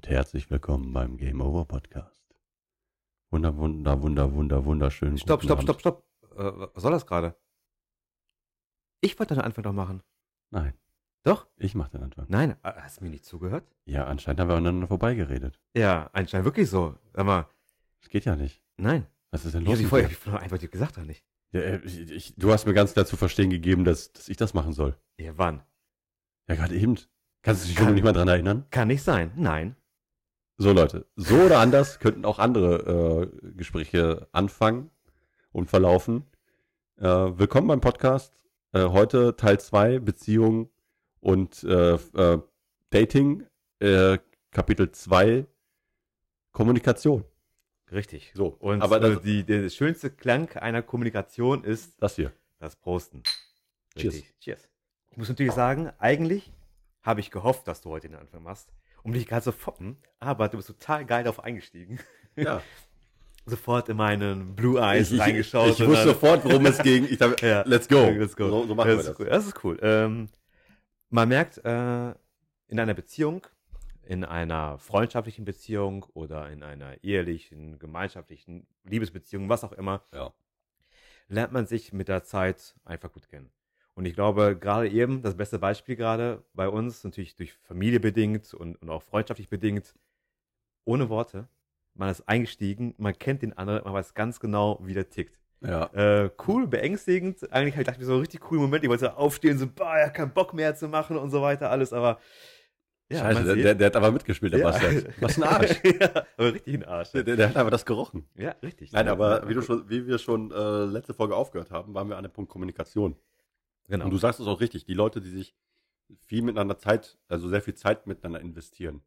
und herzlich willkommen beim Game Over Podcast. Wunder, wunder, wunder, wunder, wunderschön. Stopp, stopp, stopp, stopp. Äh, was soll das gerade? Ich wollte den Anfang doch machen. Nein, Doch? ich mach den Anfang. Nein, äh, hast du mir nicht zugehört? Ja, anscheinend haben wir aneinander vorbeigeredet. Ja, anscheinend wirklich so. Sag mal, Das geht ja nicht. nein. Was ist denn los? habe hab ich vorher einfach gesagt, oder nicht? Ja, äh, ich, ich, du hast mir ganz klar zu verstehen gegeben, dass, dass ich das machen soll. Ja, wann? Ja, gerade eben. Kannst du dich Kann- schon nicht mal dran erinnern? Kann nicht sein. Nein. So, Leute, so oder anders könnten auch andere äh, Gespräche anfangen und verlaufen. Äh, willkommen beim Podcast. Äh, heute Teil 2, Beziehung und äh, äh, Dating, äh, Kapitel 2, Kommunikation. Richtig. So, Und aber das, die, der schönste Klang einer Kommunikation ist das hier. das Prosten. Cheers. Cheers. Ich muss natürlich sagen, eigentlich habe ich gehofft, dass du heute den Anfang machst, um dich gerade zu foppen, aber du bist total geil darauf eingestiegen. Ja. Sofort in meinen Blue Eyes Ich, ich, reingeschaut. ich und wusste sofort, worum es ging. Ich dachte, Ja. let's go. Let's go. So, so machen das wir das. Cool. Das ist cool. Ähm, man merkt äh, in einer Beziehung, in einer freundschaftlichen Beziehung oder in einer ehelichen, gemeinschaftlichen Liebesbeziehung, was auch immer, Ja. lernt man sich mit der Zeit einfach gut kennen. Und ich glaube, gerade eben, das beste Beispiel gerade bei uns, natürlich durch Familie bedingt und, und auch freundschaftlich bedingt, ohne Worte, man ist eingestiegen, man kennt den anderen, man weiß ganz genau, wie der tickt. Ja. Äh, cool, beängstigend. Eigentlich halt, dachte ich mir so ein richtig cooler Moment. Ich wollte aufstehen, so, bah, ja, keinen Bock mehr zu machen und so weiter, alles, aber. Scheiße, man der, der, der hat aber mitgespielt, der Ja. Bastard. Was ein Arsch. ja, aber richtig ein Arsch. Der, der, hat aber das gerochen. Ja, richtig. Nein, Ja, aber ja, wie, du schon, wie wir schon äh, letzte Folge aufgehört haben, waren wir an dem Punkt Kommunikation. Genau. Und du sagst es auch richtig, die Leute, die sich viel miteinander Zeit, also sehr viel Zeit miteinander investieren,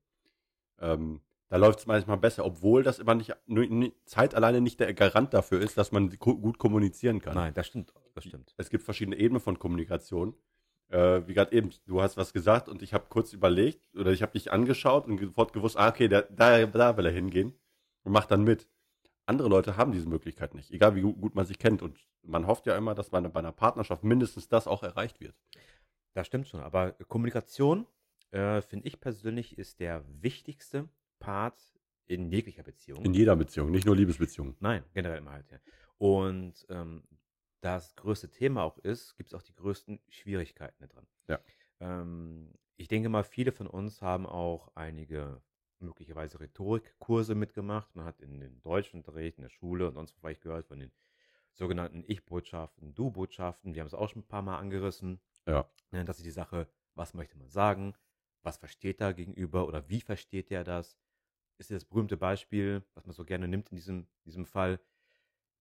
ähm, da läuft es manchmal besser, obwohl das immer nicht, Zeit alleine nicht der Garant dafür ist, dass man gut kommunizieren kann. Nein, das stimmt. Das stimmt. Es gibt verschiedene Ebenen von Kommunikation. Äh, wie gerade eben, du hast was gesagt und ich habe kurz überlegt oder ich habe dich angeschaut und sofort gewusst, ah, okay, der, da, da will er hingehen und macht dann mit. Andere Leute haben diese Möglichkeit nicht, egal wie gu- gut man sich kennt. Und man hofft ja immer, dass bei einer, bei einer Partnerschaft mindestens das auch erreicht wird. Das stimmt schon. Aber Kommunikation, äh, finde ich persönlich, ist der wichtigste Part in jeglicher Beziehung. In jeder Beziehung, nicht nur Liebesbeziehungen. Nein, generell immer halt, ja. Und ähm, das größte Thema auch ist, gibt es auch die größten Schwierigkeiten da dran. Ja. Ähm, ich denke mal, viele von uns haben auch einige möglicherweise Rhetorikkurse mitgemacht. Man hat in den Deutschunterricht, in der Schule und sonst wo vielleicht gehört von den sogenannten Ich-Botschaften, Du-Botschaften. Wir haben es auch schon ein paar Mal angerissen. Ja. Ne, Das ist die Sache, was möchte man sagen? Was versteht da gegenüber oder wie versteht der das? Ist das berühmte Beispiel, was man so gerne nimmt in diesem, diesem Fall.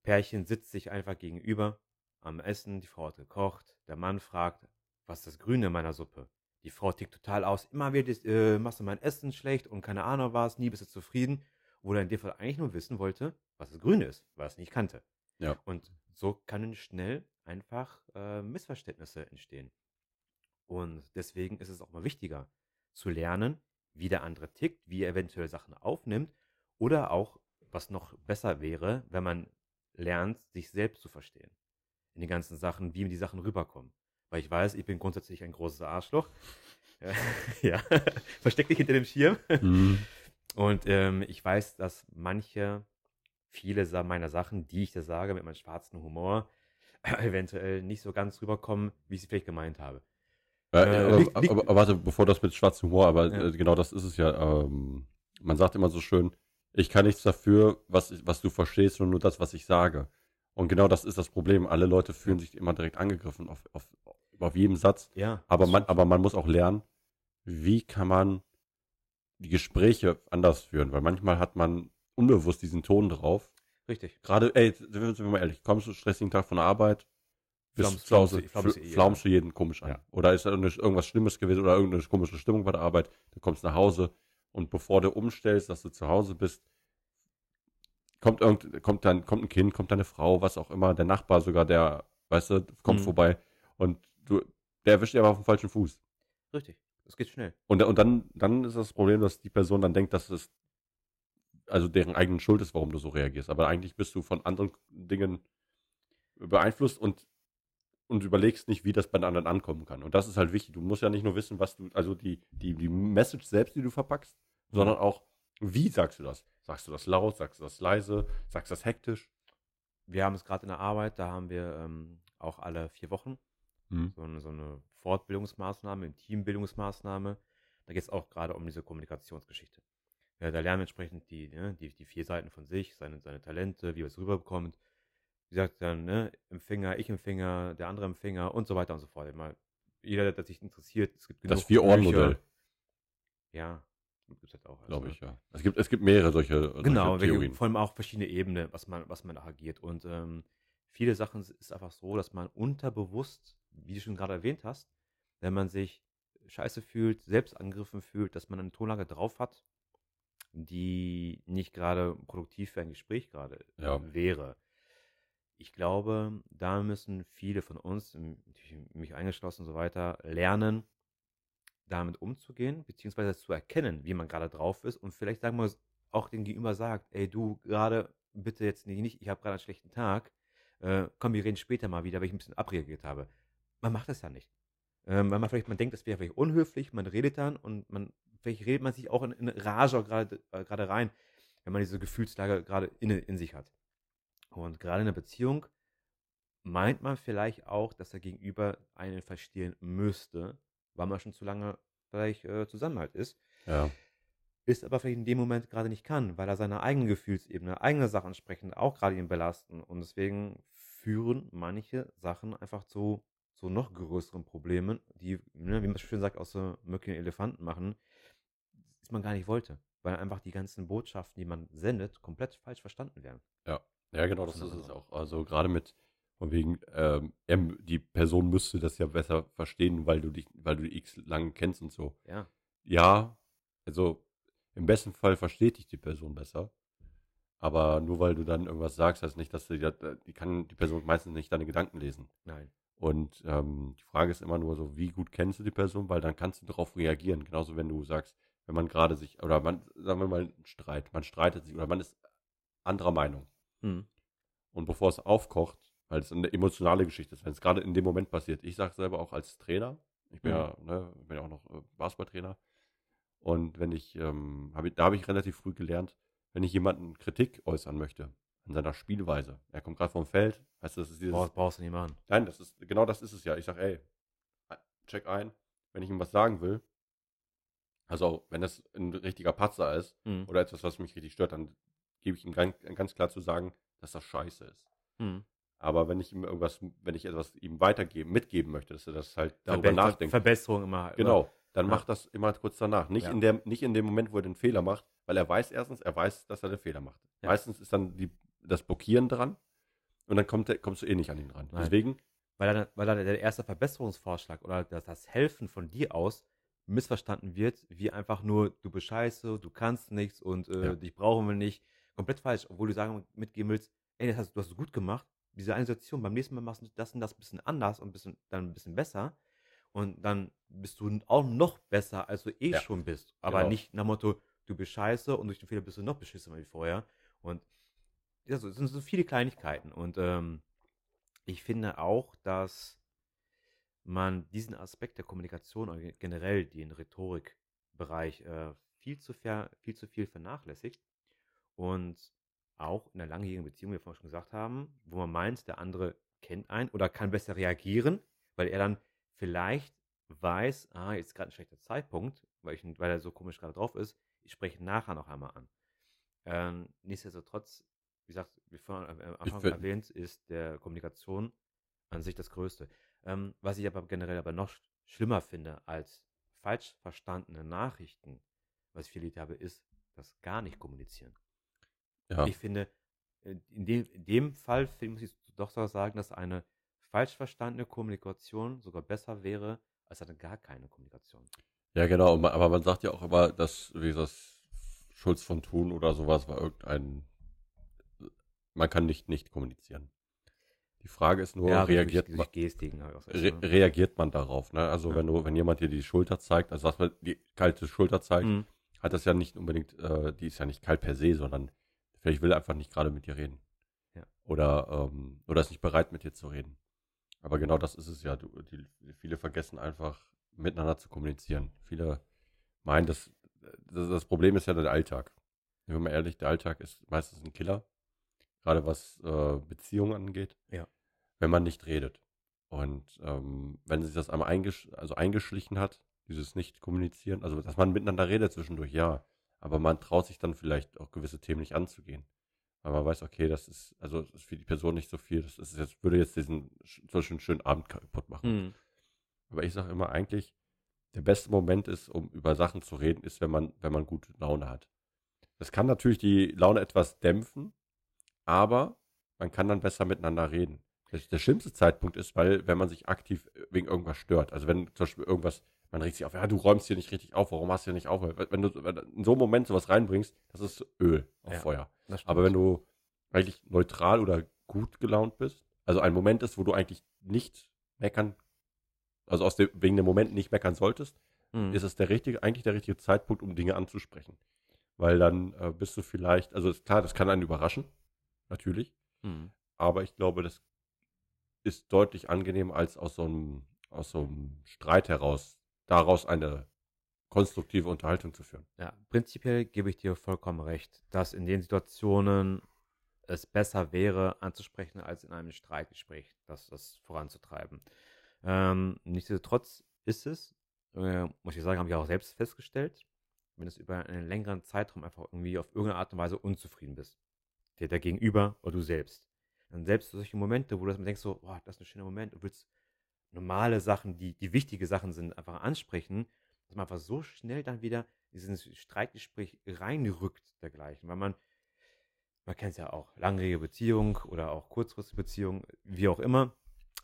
Pärchen sitzt sich einfach gegenüber am Essen, die Frau hat gekocht, der Mann fragt, was ist das Grüne in meiner Suppe? Die Frau tickt total aus, immer wieder äh, machst du mein Essen schlecht und keine Ahnung was, nie bist du zufrieden. Wo er in dem Fall eigentlich nur wissen wollte, was das Grüne ist, weil er es nicht kannte. Ja. Und so können schnell einfach äh, Missverständnisse entstehen. Und deswegen ist es auch mal wichtiger zu lernen, wie der andere tickt, wie er eventuell Sachen aufnimmt oder auch, was noch besser wäre, wenn man lernt, sich selbst zu verstehen. In den ganzen Sachen, wie die Sachen rüberkommen. Weil ich weiß, ich bin grundsätzlich ein großes Arschloch. ja, versteck dich hinter dem Schirm. Mhm. Und ähm, ich weiß, dass manche, viele meiner Sachen, die ich da sage, mit meinem schwarzen Humor, eventuell nicht so ganz rüberkommen, wie ich sie vielleicht gemeint habe. Äh, Äh, aber, liegt- liegt- aber, aber warte, bevor das mit schwarzem Humor, aber Ja. äh, genau das ist es ja. Ähm, man sagt immer so schön, ich kann nichts dafür, was, was du verstehst, sondern nur das, was ich sage. Und genau das ist das Problem. Alle Leute fühlen sich immer direkt angegriffen auf, auf, auf jedem Satz. Ja. Aber man, aber man muss auch lernen, wie kann man die Gespräche anders führen, weil manchmal hat man unbewusst diesen Ton drauf. Richtig. Gerade, ey, sind wir, sind wir mal ehrlich, kommst du stressigen Tag von der Arbeit, bist Flaumst- zu Hause, flaumst du- fl- eh, flaumst du jeden komisch an. Ja. Oder ist da irgendwas Schlimmes gewesen oder irgendeine komische Stimmung bei der Arbeit, du kommst nach Hause und bevor du umstellst, dass du zu Hause bist, kommt irgend, kommt dann, kommt ein Kind, kommt deine Frau, was auch immer, der Nachbar sogar, der, weißt du, kommt Mhm. vorbei und du, der erwischt dich aber auf dem falschen Fuß. Richtig. Das geht schnell. Und, und dann, dann ist das Problem, dass die Person dann denkt, dass es also deren eigenen Schuld ist, warum du so reagierst. Aber eigentlich bist du von anderen Dingen beeinflusst und, und überlegst nicht, wie das bei den anderen ankommen kann. Und das ist halt wichtig. Du musst ja nicht nur wissen, was du, also die, die, die Message selbst, die du verpackst, sondern auch, wie sagst du das? Sagst du das laut, sagst du das leise, sagst du das hektisch? Wir haben es gerade in der Arbeit, da haben wir ähm, auch alle vier Wochen Mhm. so eine, so eine Fortbildungsmaßnahme, eine Teambildungsmaßnahme. Da geht es auch gerade um diese Kommunikationsgeschichte. Ja, da lernen wir entsprechend die, ne, die, die vier Seiten von sich, seine, seine Talente, wie er es rüberbekommt. Wie gesagt, dann ne, Empfänger, ich Empfänger, der andere Empfänger und so weiter und so fort. Immer, jeder, der sich interessiert, es gibt Das genug Vier-Ohren-Modell, Bücher. Ja, gibt es halt auch. glaube also, ich, ja. Es gibt, es gibt mehrere solche, solche Genau, Theorien. vor allem auch verschiedene Ebenen, was man, was man da agiert. Und ähm, viele Sachen ist einfach so, dass man unterbewusst, wie du schon gerade erwähnt hast, wenn man sich scheiße fühlt, selbst angegriffen fühlt, dass man eine Tonlage drauf hat, die nicht gerade produktiv für ein Gespräch gerade Ja. wäre. Ich glaube, da müssen viele von uns, mich eingeschlossen und so weiter, lernen, damit umzugehen, beziehungsweise zu erkennen, wie man gerade drauf ist und vielleicht sagen wir auch den Gegenüber sagt, ey du gerade bitte jetzt nicht, nicht ich habe gerade einen schlechten Tag, äh, komm, wir reden später mal wieder, weil ich ein bisschen abreagiert habe. Man macht das ja nicht. Ähm, weil man vielleicht, man denkt, das wäre vielleicht unhöflich, man redet dann und man, vielleicht redet man sich auch in, in Rage gerade äh, rein, wenn man diese Gefühlslage gerade in, in sich hat. Und gerade in einer Beziehung meint man vielleicht auch, dass der Gegenüber einen verstehen müsste, weil man schon zu lange vielleicht äh, zusammen halt ist, Ja. ist aber vielleicht in dem Moment gerade nicht kann, weil er seine eigene Gefühlsebene, eigene Sachen entsprechend auch gerade ihn belasten. Und deswegen führen manche Sachen einfach zu, zu noch größeren Problemen, die, ne, wie man schön sagt, aus so Möcken Elefanten machen, das man gar nicht wollte. Weil einfach die ganzen Botschaften, die man sendet, komplett falsch verstanden werden. Ja, genau, das ist es auch. Also gerade mit, von wegen, ähm, die Person müsste das ja besser verstehen, weil du dich, weil du die X lang kennst und so. Ja. Ja, also im besten Fall versteht dich die Person besser. Aber nur weil du dann irgendwas sagst, heißt nicht, dass du, die, die kann die Person meistens nicht deine Gedanken lesen. Nein. Und ähm, die Frage ist immer nur so, wie gut kennst du die Person, weil dann kannst du darauf reagieren. Genauso wenn du sagst, wenn man gerade sich, oder man, sagen wir mal, Streit, man streitet sich oder man ist anderer Meinung. Hm. Und bevor es aufkocht, weil es eine emotionale Geschichte ist, wenn es gerade in dem Moment passiert, ich sage selber auch als Trainer, ich bin Mhm. ja, ne, bin ja auch noch äh, Basketballtrainer. Und wenn ich, ähm, hab ich, da habe ich relativ früh gelernt, wenn ich jemanden Kritik äußern möchte an seiner Spielweise, er kommt gerade vom Feld, weißt du, das ist dieses, Brauchst, brauchst du nicht machen. nein, das ist, genau das ist es ja. Ich sage, ey, check ein, wenn ich ihm was sagen will, also wenn das ein richtiger Patzer ist, Hm. oder etwas, was mich richtig stört, dann gebe ich ihm ganz, ganz klar zu sagen, dass das scheiße ist. Hm. Aber wenn ich ihm irgendwas, wenn ich etwas ihm weitergeben, mitgeben möchte, dass er das halt darüber Verbe- nachdenkt, Verbesserung immer. genau, dann Ja. macht das immer kurz danach. Nicht, Ja. in der, nicht in dem Moment, wo er den Fehler macht, weil er weiß erstens, er weiß, dass er den Fehler macht. Ja. Meistens ist dann die, das Blockieren dran und dann kommt der, kommst du eh nicht an ihn ran. Nein. Deswegen, weil dann, weil dann der erste Verbesserungsvorschlag oder das, das Helfen von dir aus missverstanden wird, wie einfach nur, du bist scheiße, du kannst nichts und äh, Ja. dich brauchen wir nicht. Komplett falsch, obwohl du sagen mitgeben willst, ey, das hast, du hast es gut gemacht, diese eine Situation, beim nächsten Mal machst du das und das ein bisschen anders und bisschen, dann ein bisschen besser und dann bist du auch noch besser, als du eh Ja. schon bist. Aber Genau. nicht nach dem Motto, du bist scheiße und durch den Fehler bist du noch beschissener wie vorher. Und ja, so, es sind so viele Kleinigkeiten und ähm, ich finde auch, dass man diesen Aspekt der Kommunikation generell den Rhetorikbereich äh, viel, zu ver, viel zu viel vernachlässigt und auch in einer langjährigen Beziehung, wie wir vorhin schon gesagt haben, wo man meint, der andere kennt einen oder kann besser reagieren, weil er dann vielleicht weiß, ah, jetzt ist gerade ein schlechter Zeitpunkt, weil, ich, weil er so komisch gerade drauf ist, ich spreche nachher noch einmal an. Ähm, nichtsdestotrotz, gesagt, wie vorhin am Anfang erwähnt, ist der Kommunikation an sich das Größte. Ähm, was ich aber generell aber noch sch- schlimmer finde als falsch verstandene Nachrichten, was ich viel erlebt habe, ist das gar nicht kommunizieren. ja, Ich finde, äh, in dem, in dem Fall muss ich doch sagen, dass eine falsch verstandene Kommunikation sogar besser wäre als eine gar keine Kommunikation. ja genau, aber man sagt ja auch immer, dass, wie das Schulz von Thun oder sowas war irgendein, man kann nicht nicht kommunizieren. Die Frage ist nur, ja, reagiert durch, man, Gestiken halt auch so, re ne? reagiert man darauf, ne? Also Ja. wenn du, wenn jemand dir die Schulter zeigt, also was man die kalte Schulter zeigt, Mhm. hat das ja nicht unbedingt, äh, die ist ja nicht kalt per se, sondern vielleicht will er einfach nicht gerade mit dir reden. Ja. Oder, ähm, oder ist nicht bereit mit dir zu reden. Aber genau das ist es ja. Du, die, viele vergessen einfach miteinander zu kommunizieren. Viele meinen, das, das, das Problem ist ja der Alltag. Wenn mal ehrlich, der Alltag ist meistens ein Killer. Gerade was äh, Beziehungen angeht. Ja. Wenn man nicht redet. Und ähm, wenn sich das einmal eingesch also eingeschlichen hat, dieses Nicht-Kommunizieren, also dass man miteinander redet zwischendurch, ja. Aber man traut sich dann vielleicht auch gewisse Themen nicht anzugehen. Weil man weiß, okay, das ist, also das ist für die Person nicht so viel. Das ist jetzt, würde jetzt diesen solchen schönen Abend kaputt machen. Mhm. Aber ich sage immer eigentlich, der beste Moment ist, um über Sachen zu reden, ist, wenn man, wenn man gute Laune hat. Das kann natürlich die Laune etwas dämpfen, aber man kann dann besser miteinander reden. Der, der schlimmste Zeitpunkt ist, weil, wenn man sich aktiv wegen irgendwas stört. Also wenn zum Beispiel irgendwas, man regt sich auf, ja, du räumst hier nicht richtig auf, warum hast du hier nicht auf? Wenn du wenn in so einem Moment sowas reinbringst, das ist Öl auf Ja. Feuer. Das. Aber wenn du eigentlich neutral oder gut gelaunt bist, also ein Moment ist, wo du eigentlich nicht meckern, also aus dem, wegen dem Moment nicht meckern solltest, Mhm. ist es der richtige, eigentlich der richtige Zeitpunkt, um Dinge anzusprechen. Weil dann äh, bist du vielleicht, also ist klar, das kann einen überraschen, natürlich, Mhm. aber ich glaube, das ist deutlich angenehmer, als aus so einem, aus so einem Streit heraus, daraus eine konstruktive Unterhaltung zu führen. Ja, prinzipiell gebe ich dir vollkommen recht, dass in den Situationen es besser wäre, anzusprechen, als in einem Streitgespräch das, das voranzutreiben. Ähm, nichtsdestotrotz ist es, äh, muss ich sagen, habe ich auch selbst festgestellt, wenn du über einen längeren Zeitraum einfach irgendwie auf irgendeine Art und Weise unzufrieden bist, der, der Gegenüber oder du selbst, dann selbst solche Momente, wo du denkst so, boah, das ist ein schöner Moment, du willst normale Sachen, die, die wichtige Sachen sind, einfach ansprechen, dass man einfach so schnell dann wieder in dieses Streitgespräch reinrückt dergleichen, weil man, man kennt es ja auch, langjährige Beziehung oder auch kurzfristige Beziehung, wie auch immer.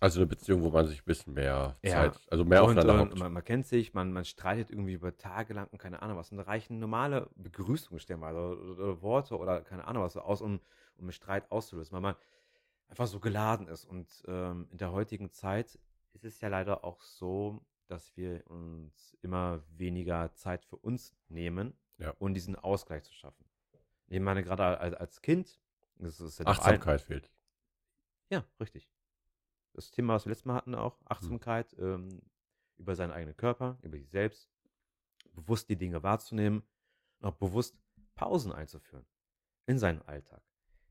Also eine Beziehung, wo man sich ein bisschen mehr Ja. Zeit, also mehr und, aufeinander und man, man kennt sich, man, man streitet irgendwie über Tage lang und keine Ahnung was. Und da reichen normale Begrüßungen stellenweise oder, oder Worte oder keine Ahnung was aus, um, um einen Streit auszulösen, weil man einfach so geladen ist. Und ähm, in der heutigen Zeit ist es ja leider auch so, dass wir uns immer weniger Zeit für uns nehmen, Ja. um diesen Ausgleich zu schaffen. Ich meine, gerade als, als Kind, das ist ja noch ein- Achtsamkeit fehlt. ja, richtig. Das Thema, was wir letztes Mal hatten, auch Achtsamkeit ähm, über seinen eigenen Körper, über sich selbst, bewusst die Dinge wahrzunehmen und auch bewusst Pausen einzuführen in seinen Alltag.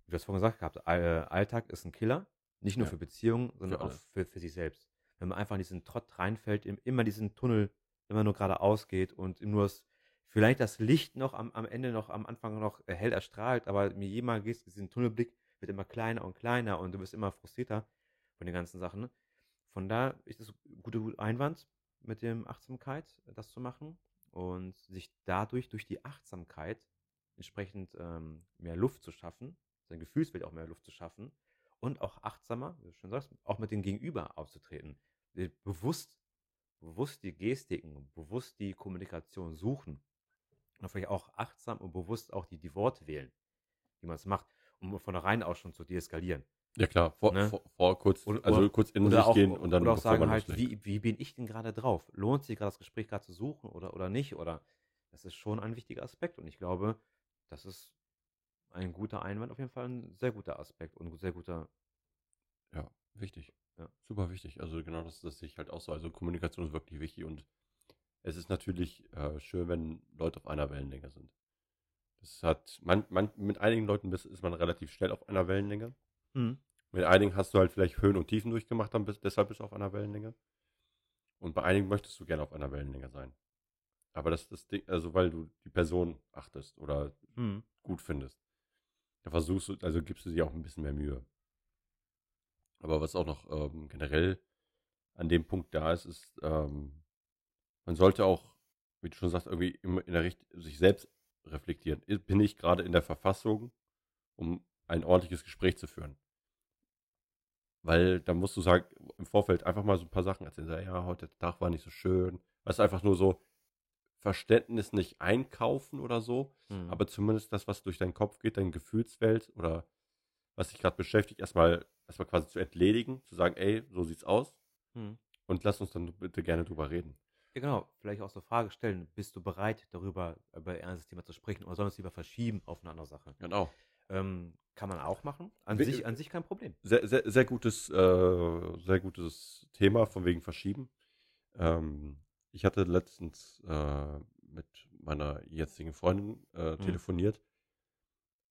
Wie du es vorhin gesagt gehabt, All- Alltag ist ein Killer, nicht nur Ja. für Beziehungen, sondern auch alles. für, für sich selbst. Wenn man einfach in diesen Trott reinfällt, im- immer diesen Tunnel immer nur geradeaus geht und nur das, vielleicht das Licht noch am, am Ende noch am Anfang noch äh, hell erstrahlt, aber mir jemand gehst, diesen Tunnelblick wird immer kleiner und kleiner und du wirst immer frustrierter von den ganzen Sachen. Ne? Von da ist es ein guter Einwand mit dem Achtsamkeit, das zu machen und sich dadurch durch die Achtsamkeit entsprechend ähm, mehr Luft zu schaffen, sein Gefühlswelt auch mehr Luft zu schaffen und auch achtsamer, wie du schon sagst, auch mit dem Gegenüber aufzutreten. Äh, Bewusst, bewusst die Gestiken, bewusst die Kommunikation suchen und vielleicht auch achtsam und bewusst auch die, die Worte wählen, wie man es macht, um von vornherein auch schon zu deeskalieren. Ja klar, vor, Ne? vor, vor kurz, Oder- also kurz in sich auch, gehen und dann oder auch sagen halt, wie, wie bin ich denn gerade drauf? Lohnt sich gerade das Gespräch gerade zu suchen oder, oder nicht? Oder das ist schon ein wichtiger Aspekt und ich glaube, das ist ein guter Einwand, auf jeden Fall ein sehr guter Aspekt und ein sehr guter, Ja, wichtig. Ja. Super wichtig. Also genau das, das sehe ich halt auch so. Also Kommunikation ist wirklich wichtig und es ist natürlich äh, schön, wenn Leute auf einer Wellenlänge sind. Das hat, man, man, mit einigen Leuten ist man relativ schnell auf einer Wellenlänge. Mit einigen hast du halt vielleicht Höhen und Tiefen durchgemacht, dann bist, deshalb bist du auf einer Wellenlänge. Und bei einigen möchtest du gerne auf einer Wellenlänge sein. Aber das ist das Ding, also weil du die Person achtest oder Hm. gut findest. Da versuchst du, also gibst du dir auch ein bisschen mehr Mühe. Aber was auch noch ähm, generell an dem Punkt da ist, ist, ähm, man sollte auch, wie du schon sagst, irgendwie immer in der Richt sich selbst reflektieren. Bin ich gerade in der Verfassung, um ein ordentliches Gespräch zu führen? Weil da musst du sagen, im Vorfeld einfach mal so ein paar Sachen erzählen. Sagen, ja, heute der Tag war nicht so schön. Weißt du, einfach nur so Verständnis nicht einkaufen oder so, Hm. aber zumindest das, was durch deinen Kopf geht, deine Gefühlswelt oder was dich gerade beschäftigt, erstmal erstmal quasi zu entledigen, zu sagen, ey, so sieht's aus Hm. und lass uns dann bitte gerne drüber reden. Ja, genau. Vielleicht auch so Frage stellen, bist du bereit, darüber, über ein ernstes Thema zu sprechen oder sollen wir es lieber verschieben auf eine andere Sache? Genau. Ähm, kann man auch machen. An Wie- sich, an sich kein Problem. Sehr, sehr, sehr gutes, äh, sehr gutes Thema von wegen Verschieben. Ähm, ich hatte letztens äh, mit meiner jetzigen Freundin äh, Mhm. telefoniert.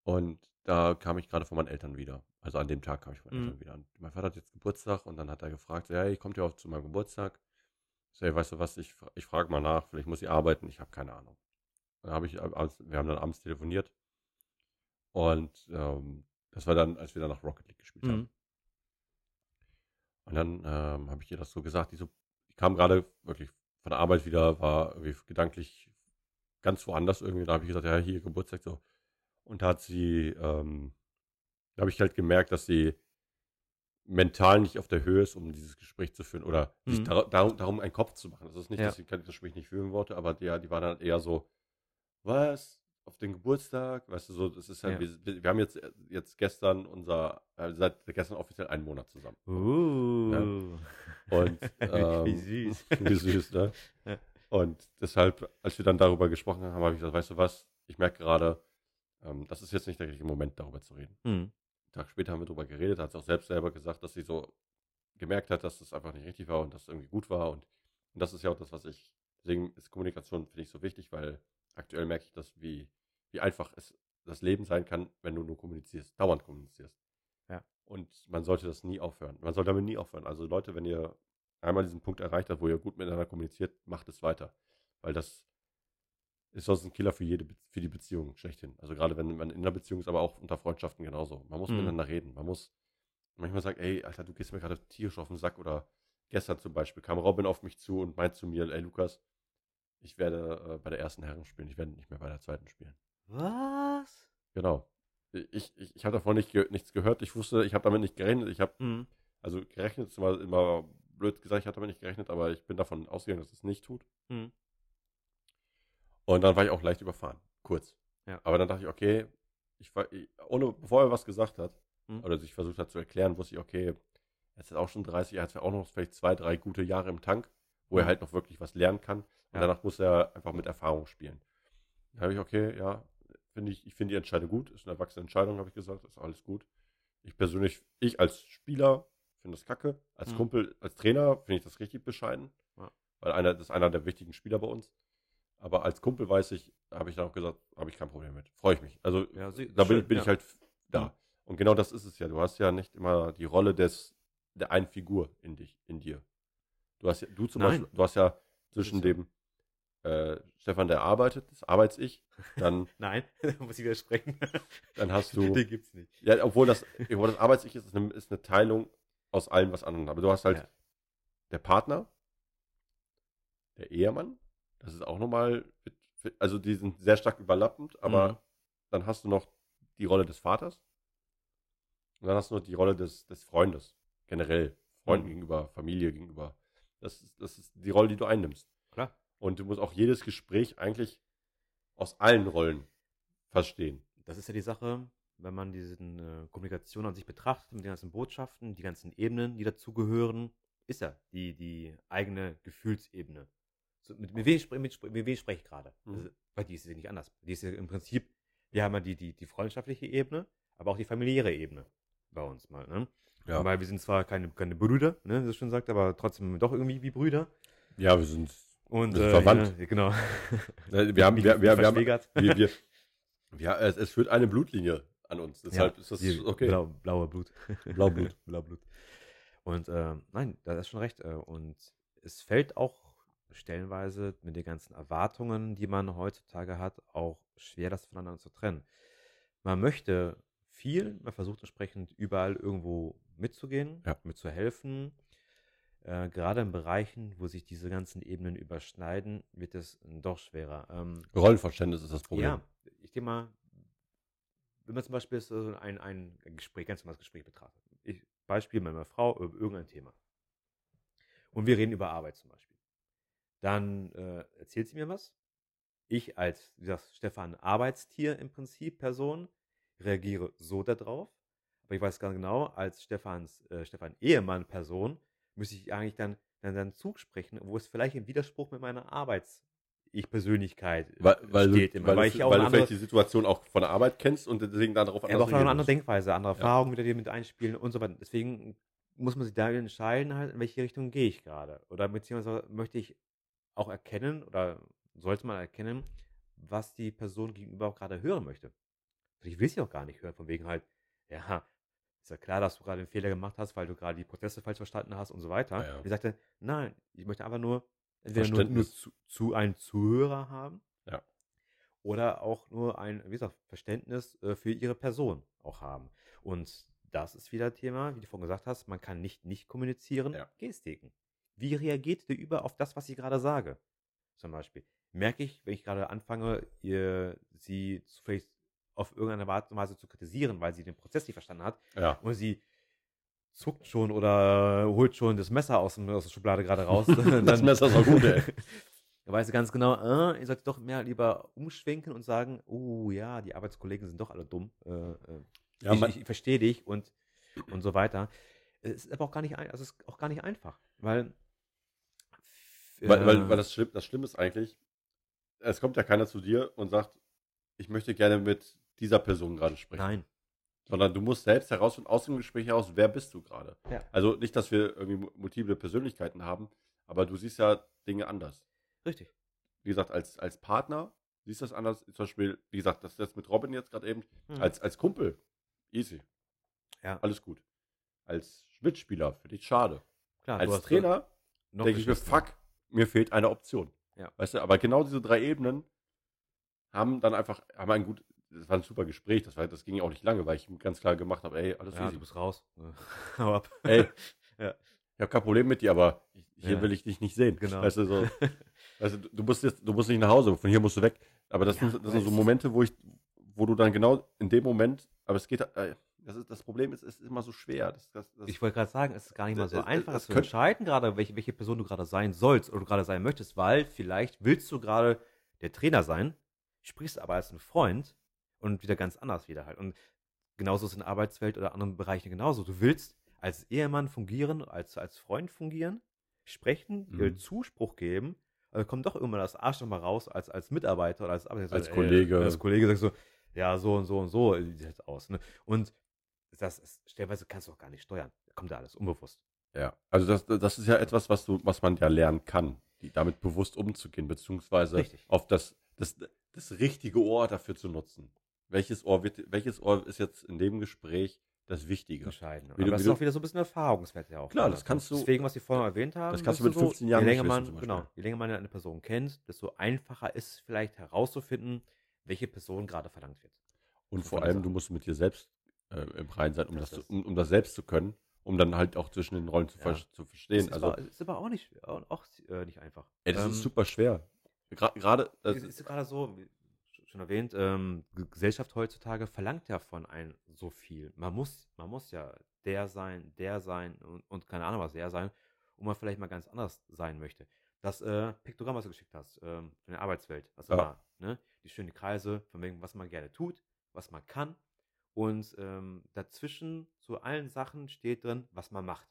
Und da kam ich gerade von meinen Eltern wieder. Also an dem Tag kam ich von meinen Mhm. Eltern wieder. Und mein Vater hat jetzt Geburtstag und dann hat er gefragt, hey, kommt ihr auch zu meinem Geburtstag? Ich so, hey, weißt du was, ich, ich frage mal nach, vielleicht muss sie arbeiten, ich habe keine Ahnung. Dann habe ich, wir haben dann abends telefoniert. Und ähm, das war dann, als wir dann nach Rocket League gespielt haben. Mhm. Und dann ähm, habe ich ihr das so gesagt. Die, so, die kam gerade wirklich von der Arbeit wieder, war irgendwie gedanklich ganz woanders irgendwie. Da habe ich gesagt, ja, hier Geburtstag so. Und da hat sie, ähm, da habe ich halt gemerkt, dass sie mental nicht auf der Höhe ist, um dieses Gespräch zu führen oder sich Mhm. dar darum, darum einen Kopf zu machen. Das ist nicht, Ja. dass sie das Gespräch nicht führen wollte, aber die, die war dann eher so, was? Auf den Geburtstag? Weißt du, so, das ist halt, Ja. wir, wir haben jetzt, jetzt gestern unser, äh, seit gestern offiziell einen Monat zusammen. Uh. Und ähm, Wie süß. wie süß, ne? Ja. Und deshalb, als wir dann darüber gesprochen haben, habe ich gesagt, weißt du was, ich merke gerade, ähm, das ist jetzt nicht der richtige Moment, darüber zu reden. Mhm. Einen Tag später haben wir darüber geredet, hat sie auch selbst selber gesagt, dass sie so gemerkt hat, dass das einfach nicht richtig war und dass es irgendwie gut war. Und, und das ist ja auch das, was ich, deswegen ist Kommunikation, finde ich, so wichtig, weil aktuell merke ich das, wie, wie einfach es das Leben sein kann, wenn du nur kommunizierst, dauernd kommunizierst. Ja. Und man sollte das nie aufhören. Man soll damit nie aufhören. Also Leute, wenn ihr einmal diesen Punkt erreicht habt, wo ihr gut miteinander kommuniziert, macht es weiter. Weil das ist sonst ein Killer für jede für die Beziehung schlechthin. Also gerade wenn man in einer Beziehung ist, aber auch unter Freundschaften genauso. Man muss Mhm. miteinander reden. Man muss manchmal sagen, ey, Alter, du gehst mir gerade tierisch auf den Sack. Oder gestern zum Beispiel kam Robin auf mich zu und meint zu mir, ey Lukas, ich werde äh, bei der ersten Herren spielen, ich werde nicht mehr bei der zweiten spielen. Was? Genau. Ich, ich, ich habe davon nicht nichts gehört. Ich wusste, ich habe damit nicht gerechnet. Ich habe, Mhm. also gerechnet ist immer, immer blöd gesagt, ich habe damit nicht gerechnet, aber ich bin davon ausgegangen, dass es nicht tut. Mhm. Und dann war ich auch leicht überfahren. Kurz. Ja. Aber dann dachte ich, okay, ich war, ich, ohne, bevor er was gesagt hat, Mhm. oder sich versucht hat zu erklären, wusste ich, okay, er ist jetzt auch schon 30, er hat auch noch vielleicht zwei, drei gute Jahre im Tank, wo er Mhm. halt noch wirklich was lernen kann. Und Ja. danach muss er einfach mit Erfahrung spielen. Da habe ich, okay, ja, finde ich, ich finde die Entscheidung gut, ist eine erwachsene Entscheidung, habe ich gesagt, ist alles gut. Ich persönlich, ich als Spieler finde das kacke. Als Mhm. Kumpel, als Trainer finde ich das richtig bescheiden. Ja. Weil einer, das ist einer der wichtigen Spieler bei uns. Aber als Kumpel weiß ich, habe ich dann auch gesagt, habe ich kein Problem mit. Freue ich mich. Also Ja, sie- da bin, schön, bin ja. ich halt da. Mhm. Und genau das ist es ja. Du hast ja nicht immer die Rolle des der einen Figur in dich, in dir. Du hast ja, du zum Nein. Beispiel, du hast ja zwischen dem äh, Stefan, der arbeitet, das Arbeits-Ich, dann, Nein, da muss ich widersprechen. dann hast du, Den gibt's nicht. ja, obwohl das, obwohl das Arbeits-Ich ist, ist eine, ist eine Teilung aus allem, was anderen. Aber du hast halt Ja. der Partner, der Ehemann, das ist auch nochmal, also die sind sehr stark überlappend, aber Mhm. dann hast du noch die Rolle des Vaters und dann hast du noch die Rolle des, des Freundes, generell, Freunden Mhm. gegenüber, Familie gegenüber. Das ist, das ist die Rolle, die du einnimmst. Und du musst auch jedes Gespräch eigentlich aus allen Rollen verstehen. Das ist ja die Sache, wenn man diese äh, Kommunikation an sich betrachtet, mit den ganzen Botschaften, die ganzen Ebenen, die dazugehören, ist ja die, die eigene Gefühlsebene. So, mit, mit, wem, mit, spre- mit wem spreche ich gerade? Mhm. Also, bei die ist es ja nicht anders. Die ist ja im Prinzip, wir haben ja die, die, die freundschaftliche Ebene, aber auch die familiäre Ebene bei uns mal. Ne? Ja, Weil wir sind zwar keine, keine Brüder, ne, wie du schon sagt, aber trotzdem doch irgendwie wie Brüder. ja wir sind, Und, äh, verwandt. Ja, genau. äh, wir haben, wir, wir, wir haben, wir, wir, ja, es, es führt eine Blutlinie an uns. Deshalb ist das okay. Blau, blauer Blut. Blaublut. Blaublut. Und ähm, nein, da ist schon recht. Äh, und es fällt auch stellenweise mit den ganzen Erwartungen, die man heutzutage hat, auch schwer, das voneinander zu trennen. Man möchte viel, man versucht entsprechend überall irgendwo mitzugehen, Ja. mitzuhelfen. Äh, gerade in Bereichen, wo sich diese ganzen Ebenen überschneiden, wird es doch schwerer. Ähm, Rollenverständnis ist das Problem. ja, ich denke mal, wenn man zum Beispiel so ein, ein Gespräch, ganz normales Gespräch betrachtet. Ich, Beispiel mit meiner Frau über irgendein Thema. Und wir reden über Arbeit zum Beispiel. Dann äh, erzählt sie mir was. Ich als, wie gesagt, Stefan Arbeitstier im Prinzip, Person, reagiere so darauf. Aber ich weiß ganz genau, als Stefans, äh, Stefan Ehemann, Person, müsste ich eigentlich dann, dann, dann Zug sprechen, wo es vielleicht im Widerspruch mit meiner Arbeits-Ich-Persönlichkeit Weil, weil, steht du, weil, Weil du, ich auch weil du vielleicht die Situation auch von der Arbeit kennst und deswegen darauf ja, aber auch noch eine andere reagieren Denkweise, andere Ja. Erfahrungen, mit der mit einspielen und so weiter. Deswegen muss man sich da entscheiden, halt, in welche Richtung gehe ich gerade. Oder beziehungsweise möchte ich auch erkennen oder sollte man erkennen, was die Person gegenüber auch gerade hören möchte. Ich will sie auch gar nicht hören, von wegen halt, ja, ist ja klar, dass du gerade einen Fehler gemacht hast, weil du gerade die Prozesse falsch verstanden hast und so weiter. Ja, ja. Ich sagte, nein, ich möchte einfach nur entweder nur, nur Verständnis. zu, zu einen Zuhörer haben Ja. oder auch nur ein, wie gesagt, Verständnis äh, für ihre Person auch haben. Und das ist wieder Thema, wie du vorhin gesagt hast, man kann nicht nicht kommunizieren, Ja. Gestiken. Wie reagiert der über auf das, was ich gerade sage? Zum Beispiel. Merke ich, wenn ich gerade anfange, ihr, sie zu, vielleicht auf irgendeine Art und Weise zu kritisieren, weil sie den Prozess nicht verstanden hat, Ja. und sie zuckt schon oder holt schon das Messer aus, dem, aus der Schublade gerade raus. dann, Das Messer ist auch gut, ey. Da weiß sie ganz genau, äh, ihr solltet doch mehr lieber umschwenken und sagen, oh ja, die Arbeitskollegen sind doch alle dumm. Äh, äh, Ja, ich, ich, verstehe dich und, und so weiter. Es ist aber auch gar nicht, ein, also ist auch gar nicht einfach, weil, Weil, weil, äh, weil das, Schlimm, das Schlimme ist eigentlich, es kommt ja keiner zu dir und sagt, ich möchte gerne mit dieser Person gerade sprechen. nein, Sondern du musst selbst herausfinden, aus dem Gespräch heraus, wer bist du gerade. Ja. Also nicht, dass wir irgendwie mu- multiple Persönlichkeiten haben, aber du siehst ja Dinge anders. richtig. Wie gesagt, als, als Partner siehst du das anders. Zum Beispiel, wie gesagt, das jetzt mit Robin jetzt gerade eben, Mhm. als, als Kumpel, easy. Ja. Alles gut. Als Mitspieler, für dich schade. Klar, als Trainer denke ich mir, fuck, mir fehlt eine Option. Ja. Weißt du, aber genau diese drei Ebenen haben dann einfach, haben ein gut, das war ein super Gespräch, das, war, das ging ja auch nicht lange, weil ich ganz klar gemacht habe, ey, alles Ja, easy. du bist raus. Hau ab. Ey, Ja. ich habe kein Problem mit dir, aber hier Ja. will ich dich nicht sehen. Genau. Weißt du, so, weißt du, du musst jetzt, du musst nicht nach Hause, von hier musst du weg. Aber das, Ja, sind, das sind so Momente, wo ich, wo du dann genau in dem Moment, aber es geht, äh, das, ist, das Problem ist, es ist immer so schwer. Das, das, das, Ich wollte gerade sagen, es ist gar nicht mal so Es- es- einfach, es zu entscheiden, gerade welche, welche Person du gerade sein sollst oder du gerade sein möchtest, weil vielleicht willst du gerade der Trainer sein, sprichst aber als ein Freund und wieder ganz anders wieder halt. Und genauso ist es in der Arbeitswelt oder anderen Bereichen genauso. Du willst als Ehemann fungieren, als, als Freund fungieren, sprechen, Mhm. Zuspruch geben, aber kommt doch immer das Arsch noch mal raus als, als Mitarbeiter oder als Arbeiter. Als Ey, Kollege. Als Kollege sagst du, ja, so und so und so sieht das aus. Ne? Und das ist, stellenweise kannst du auch gar nicht steuern. Kommt da alles unbewusst. Ja, also das, das ist ja etwas, was du, was man ja lernen kann, die damit bewusst umzugehen, beziehungsweise Richtig. auf das, das, das richtige Ohr dafür zu nutzen. Welches Ohr wird, welches Ohr ist jetzt in dem Gespräch das Wichtige? entscheiden. Wie Aber du- wie ist auch wieder so ein bisschen Erfahrungswert ja auch. Klar, ne? das kannst du- Deswegen, was wir vorhin erwähnt haben. das kannst du mit 15 Jahren je nicht länger man. Genau, je länger man eine Person kennt, desto einfacher ist es vielleicht herauszufinden, welche Person gerade verlangt wird. Und So vor allem, Sachen. du musst mit dir selbst äh, im Reinen sein, um Das das, zu, um, um das selbst zu können, um dann halt auch zwischen den Rollen zu, Ja. ver zu verstehen. ist, Also, aber, ist aber auch nicht, auch, auch äh, nicht einfach. ey, das Ähm, ist super schwer. Gra- Gerade, äh, Es ist gerade so, schon erwähnt, ähm, Gesellschaft heutzutage verlangt ja von einem so viel. Man muss, man muss ja der sein, der sein und, und keine Ahnung was der sein, wo man vielleicht mal ganz anders sein möchte. Das äh, Piktogramm, was du geschickt hast, ähm, von der Arbeitswelt, was Ja. war, ne? Die schönen Kreise, von wegen, was man gerne tut, was man kann. Und ähm, dazwischen zu allen Sachen steht drin, was man macht.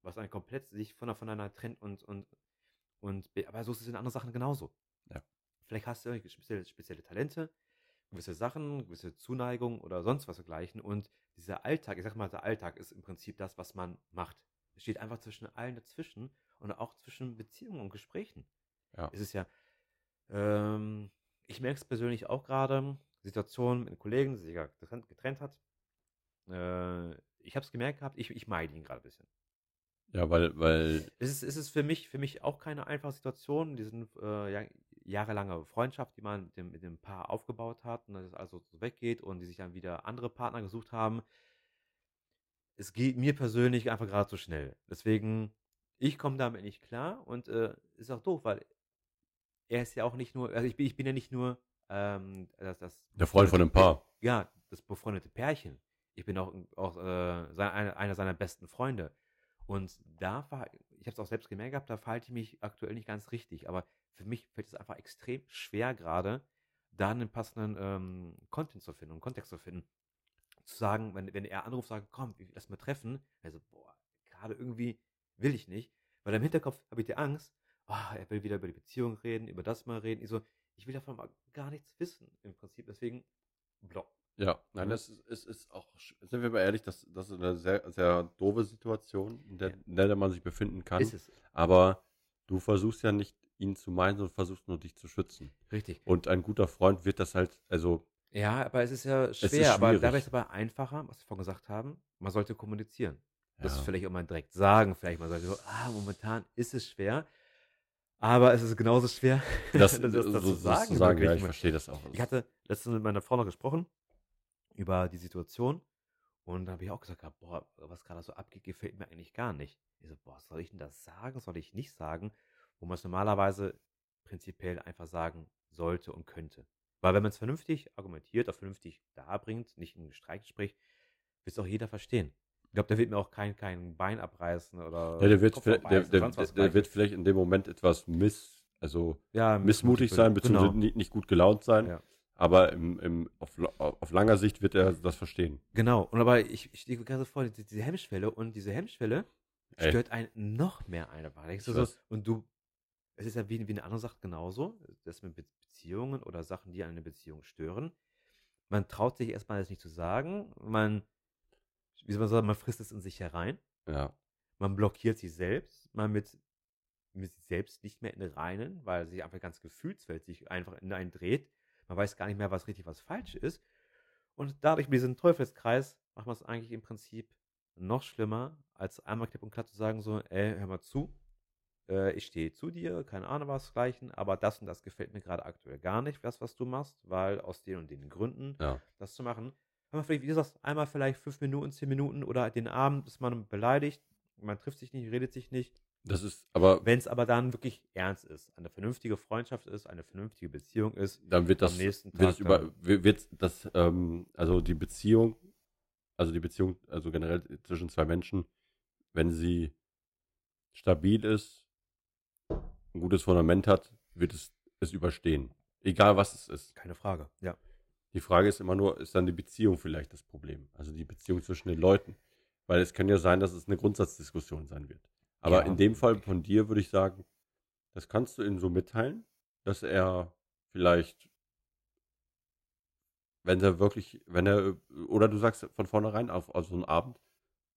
Was einen komplett sich von, voneinander trennt und, und, und be- aber so ist es in anderen Sachen genauso. Vielleicht hast du irgendwelche spezielle, spezielle Talente, gewisse Sachen, gewisse Zuneigung oder sonst was dergleichen. Und dieser Alltag, ich sag mal, der Alltag ist im Prinzip das, was man macht. Es steht einfach zwischen allen dazwischen und auch zwischen Beziehungen und Gesprächen. Ja. Es ist ja, ähm, ich merke es persönlich auch gerade, Situationen mit einem Kollegen, der sich ja getrennt, getrennt hat. Äh, ich habe es gemerkt gehabt, ich, ich meide ihn gerade ein bisschen. ja, weil, weil, Es ist, es ist für, mich, für mich auch keine einfache Situation, diese äh, ja- jahrelange Freundschaft, die man mit dem, mit dem Paar aufgebaut hat und das also so weggeht und die sich dann wieder andere Partner gesucht haben. Es geht mir persönlich einfach gerade zu schnell. Deswegen, ich komme damit nicht klar und äh, ist auch doof, weil er ist ja auch nicht nur, also ich bin, ich bin ja nicht nur ähm, das, das der Freund von dem Paar. ja, das befreundete Pärchen. Ich bin auch, auch äh, sein, einer, einer seiner besten Freunde. Und da war, ich habe es auch selbst gemerkt gehabt, da verhalte ich mich aktuell nicht ganz richtig. Aber für mich fällt es einfach extrem schwer gerade, da einen passenden ähm, Content zu finden und Kontext zu finden. Zu sagen, wenn, wenn er anruft, sagen, komm, lass mal treffen. Also, boah, gerade irgendwie will ich nicht. Weil im Hinterkopf habe ich die Angst, ah, er will wieder über die Beziehung reden, über das mal reden. Ich so, ich will davon mal gar nichts wissen im Prinzip. Deswegen, block. Ja, nein, Mhm. das ist, ist, ist auch, sind wir mal ehrlich, das, das ist eine sehr, sehr doofe Situation, in der, in der man sich befinden kann. Ist es. Aber du versuchst ja nicht ihn zu meinen, sondern versuchst nur dich zu schützen. Richtig. Und ein guter Freund wird das halt, also Ja, aber es ist ja ist schwer. aber schwierig. dabei ist es aber einfacher, was wir vorhin gesagt haben, man sollte kommunizieren. Das Ja. vielleicht auch mal direkt sagen. Vielleicht mal sagen, so, ah, momentan ist es schwer. Aber es ist genauso schwer, das, das, das, so, zu sagen. zu sagen, ja, ich verstehe das auch. Ich hatte letztens mit meiner Frau noch gesprochen über die Situation und da habe ich auch gesagt, boah, was gerade so abgeht, gefällt mir eigentlich gar nicht. Ich so, boah, soll ich denn das sagen, soll ich nicht sagen? Wo man es normalerweise prinzipiell einfach sagen sollte und könnte. Weil wenn man es vernünftig argumentiert, auch vernünftig darbringt, nicht in ein Streitgespräch, wird es auch jeder verstehen. Ich glaube, der wird mir auch kein, kein Bein abreißen oder ja, der wird, Kopf vielleicht- der, der, der, der wird vielleicht in dem Moment etwas miss, also ja, missmutig sein, beziehungsweise Genau. nicht, nicht gut gelaunt sein. Ja. Aber im, im, auf, auf langer Sicht wird er das verstehen. Genau, und aber ich, ich stehe gerade vor, diese, Hemmschwelle und diese Hemmschwelle Ey. stört einen noch mehr ein. Und du, es ist ja wie, wie eine andere Sache genauso, das mit Be- Beziehungen oder Sachen, die eine Beziehung stören. Man traut sich erstmal das nicht zu sagen, man, wie soll man sagen, man frisst es in sich herein, Ja. man blockiert sich selbst, man mit, mit sich selbst nicht mehr in den Reinen, weil sich einfach ganz Gefühlswelt sich einfach in einen dreht. Man weiß gar nicht mehr, was richtig, was falsch ist. Und dadurch mit diesem Teufelskreis macht man es eigentlich im Prinzip noch schlimmer, als einmal klipp und klar zu sagen, so, ey, hör mal zu, äh, ich stehe zu dir, keine Ahnung was gleichen, aber das und das gefällt mir gerade aktuell gar nicht, das, was du machst, weil aus den und den Gründen Ja. das zu machen. Man vielleicht, wie du sagst, einmal vielleicht fünf Minuten, zehn Minuten oder den Abend ist man beleidigt, man trifft sich nicht, redet sich nicht. Das ist, aber Wenn es aber dann wirklich ernst ist, eine vernünftige Freundschaft ist, eine vernünftige Beziehung ist, dann wird das, am nächsten wird Tag über, wird wird das, ähm, also die Beziehung, also die Beziehung, also generell zwischen zwei Menschen, wenn sie stabil ist, ein gutes Fundament hat, wird es es überstehen. Egal was es ist. keine Frage. Ja. Die Frage ist immer nur, ist dann die Beziehung vielleicht das Problem? Also die Beziehung zwischen den Leuten. Weil es kann ja sein, dass es eine Grundsatzdiskussion sein wird. Aber Ja, in dem Fall von dir würde ich sagen, das kannst du ihm so mitteilen, dass er vielleicht, wenn er wirklich, wenn er, oder du sagst von vornherein auf, auf so einen Abend,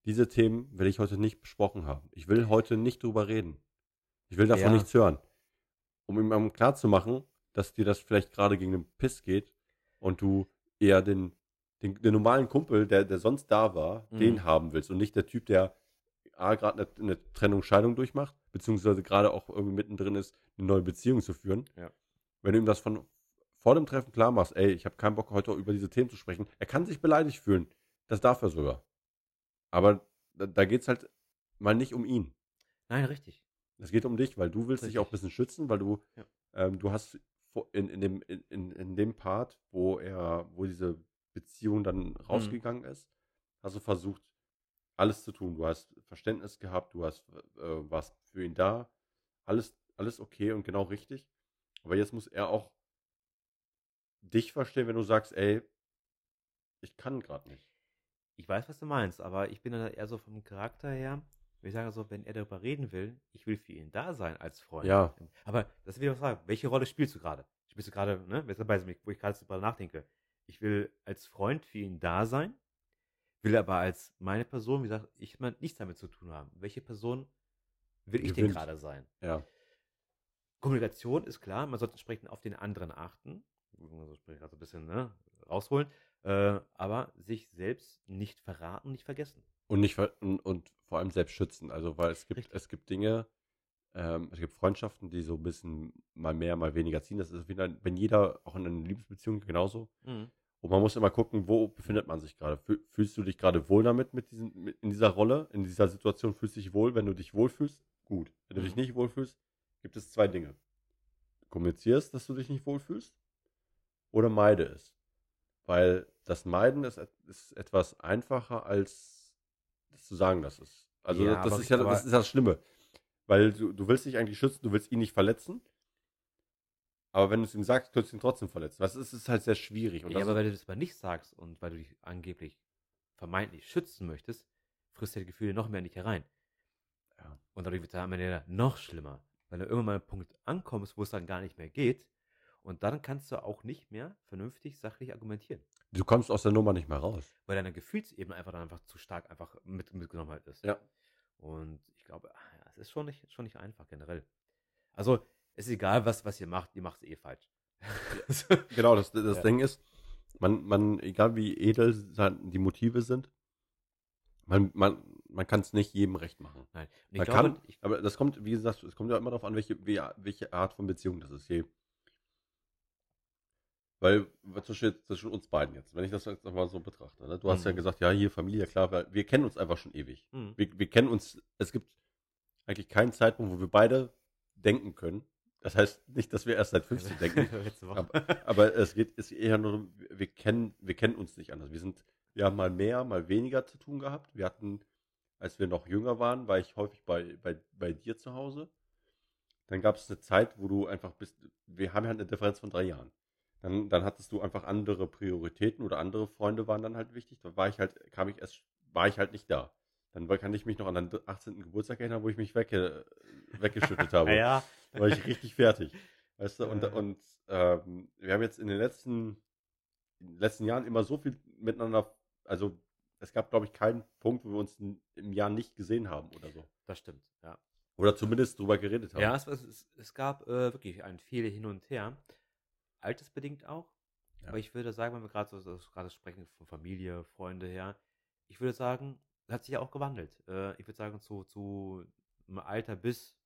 diese Themen will ich heute nicht besprochen haben. Ich will heute nicht drüber reden. Ich will davon Ja. nichts hören. Um ihm am klar zu machen, dass dir das vielleicht gerade gegen den Piss geht und du eher den, den, den normalen Kumpel, der, der sonst da war, Mhm. den haben willst und nicht der Typ, der A, gerade eine, eine Trennung, Scheidung durchmacht, beziehungsweise gerade auch irgendwie mittendrin ist, eine neue Beziehung zu führen. Ja. Wenn du ihm das von vor dem Treffen klar machst, ey, ich habe keinen Bock heute über diese Themen zu sprechen, er kann sich beleidigt fühlen. Das darf er sogar. Aber da, da geht es halt mal nicht um ihn. Nein, richtig. Es geht um dich, weil du willst dich auch ein Richtig. bisschen schützen, weil du, Ja. ähm, du hast in, in, dem, in, in, dem Part, wo er, wo diese Beziehung dann Mhm. rausgegangen ist, hast du versucht, alles zu tun. Du hast Verständnis gehabt, du hast äh, warst für ihn da, alles, alles okay und genau richtig. Aber jetzt muss er auch dich verstehen, wenn du sagst, ey, ich kann gerade nicht. Ich weiß, was du meinst, aber ich bin dann eher so vom Charakter her, ich sage so, wenn er darüber reden will, ich will für ihn da sein als Freund. Ja. Aber das will ich auch sagen, welche Rolle spielst du gerade? Spielst du gerade, ne, wo ich gerade darüber nachdenke. Ich will als Freund für ihn da sein, will aber als meine Person, wie gesagt, ich meine, nichts damit zu tun haben. Welche Person will ich denn gerade sein? Ja. Kommunikation ist klar, man sollte entsprechend auf den anderen achten. Also also ein bisschen ne, rausholen. Äh, aber sich selbst nicht verraten, nicht vergessen. Und nicht und, und vor allem selbst schützen. Also, weil es gibt, Richtig. es gibt Dinge, ähm, es gibt Freundschaften, die so ein bisschen mal mehr, mal weniger ziehen. Das ist wieder, wenn jeder, auch in einer Liebesbeziehung genauso. Mhm. Und man muss immer gucken, wo befindet man sich gerade. Fühl- Fühlst du dich gerade wohl damit, mit diesen, mit, in dieser Rolle, in dieser Situation? Fühlst du dich wohl? Wenn du dich wohlfühlst, gut. Wenn du dich Mhm. nicht wohlfühlst, gibt es zwei Dinge. Du kommunizierst, dass du dich nicht wohlfühlst oder meide es. Weil das Meiden ist, ist etwas einfacher, als das zu sagen, dass es. Also Ja, das, ist ja, das ist das Schlimme. Weil du, du willst dich eigentlich schützen, du willst ihn nicht verletzen. Aber wenn du es ihm sagst, könntest du ihn trotzdem verletzen. Das ist, ist halt sehr schwierig. Und ja, das aber ist, wenn du das aber nicht sagst und weil du dich angeblich vermeintlich schützen möchtest, frisst er die Gefühle noch mehr nicht herein. Ja. Und dadurch wird es am Ende noch schlimmer. Weil du irgendwann mal an einen Punkt ankommst, wo es dann gar nicht mehr geht. Und dann kannst du auch nicht mehr vernünftig, sachlich argumentieren. du kommst aus der Nummer nicht mehr raus. Weil deine Gefühlsebene einfach dann einfach zu stark einfach mit, mitgenommen halt ist. Ja. Und ich glaube, ah es ist schon nicht, schon nicht einfach generell. Also, Es ist egal, was, was ihr macht, ihr macht es eh falsch. Genau, das, das Ja. Ding ist, man, man, egal wie edel die Motive sind, man, man, man kann es nicht jedem recht machen. Nein. Man glaube, kann, aber das kommt, wie gesagt, es kommt ja immer darauf an, welche, welche Art von Beziehung das ist. Je, weil, zwischen, zwischen uns beiden jetzt, wenn ich das jetzt mal so betrachte, ne? du hast ja Mhm. gesagt, ja, hier Familie, klar, weil wir kennen uns einfach schon ewig. Mhm. Wir, wir kennen uns, es gibt eigentlich keinen Zeitpunkt, wo wir beide denken können. Das heißt nicht, dass wir erst seit 15 denken, Woche. aber es geht ist eher nur, darum, wir kennen, wir kennen uns nicht anders. Wir sind, wir haben mal mehr, mal weniger zu tun gehabt. Wir hatten, als wir noch jünger waren, war ich häufig bei, bei, bei dir zu Hause. Dann gab es eine Zeit, wo du einfach bist, wir haben ja eine Differenz von drei Jahren. Dann, dann hattest du einfach andere Prioritäten oder andere Freunde waren dann halt wichtig. Da war ich halt, kam ich erst, war ich halt nicht da. Dann kann ich mich noch an deinen 18. Geburtstag erinnern, wo ich mich wegge, weggeschüttet habe. ja. Da war ich richtig fertig. Weißt du, und, und ähm, wir haben jetzt in den letzten, in den letzten Jahren immer so viel miteinander, also es gab, glaube ich, keinen Punkt, wo wir uns im Jahr nicht gesehen haben oder so. Das stimmt, ja. Oder zumindest drüber geredet haben. Ja, es, es, es, es gab äh, wirklich ein viel hin und her. Altersbedingt auch. Ja. Aber ich würde sagen, wenn wir gerade so, so gerade sprechen von Familie, Freunde her, ich würde sagen, hat sich ja auch gewandelt. Äh, ich würde sagen, zu, zu einem Alter bis,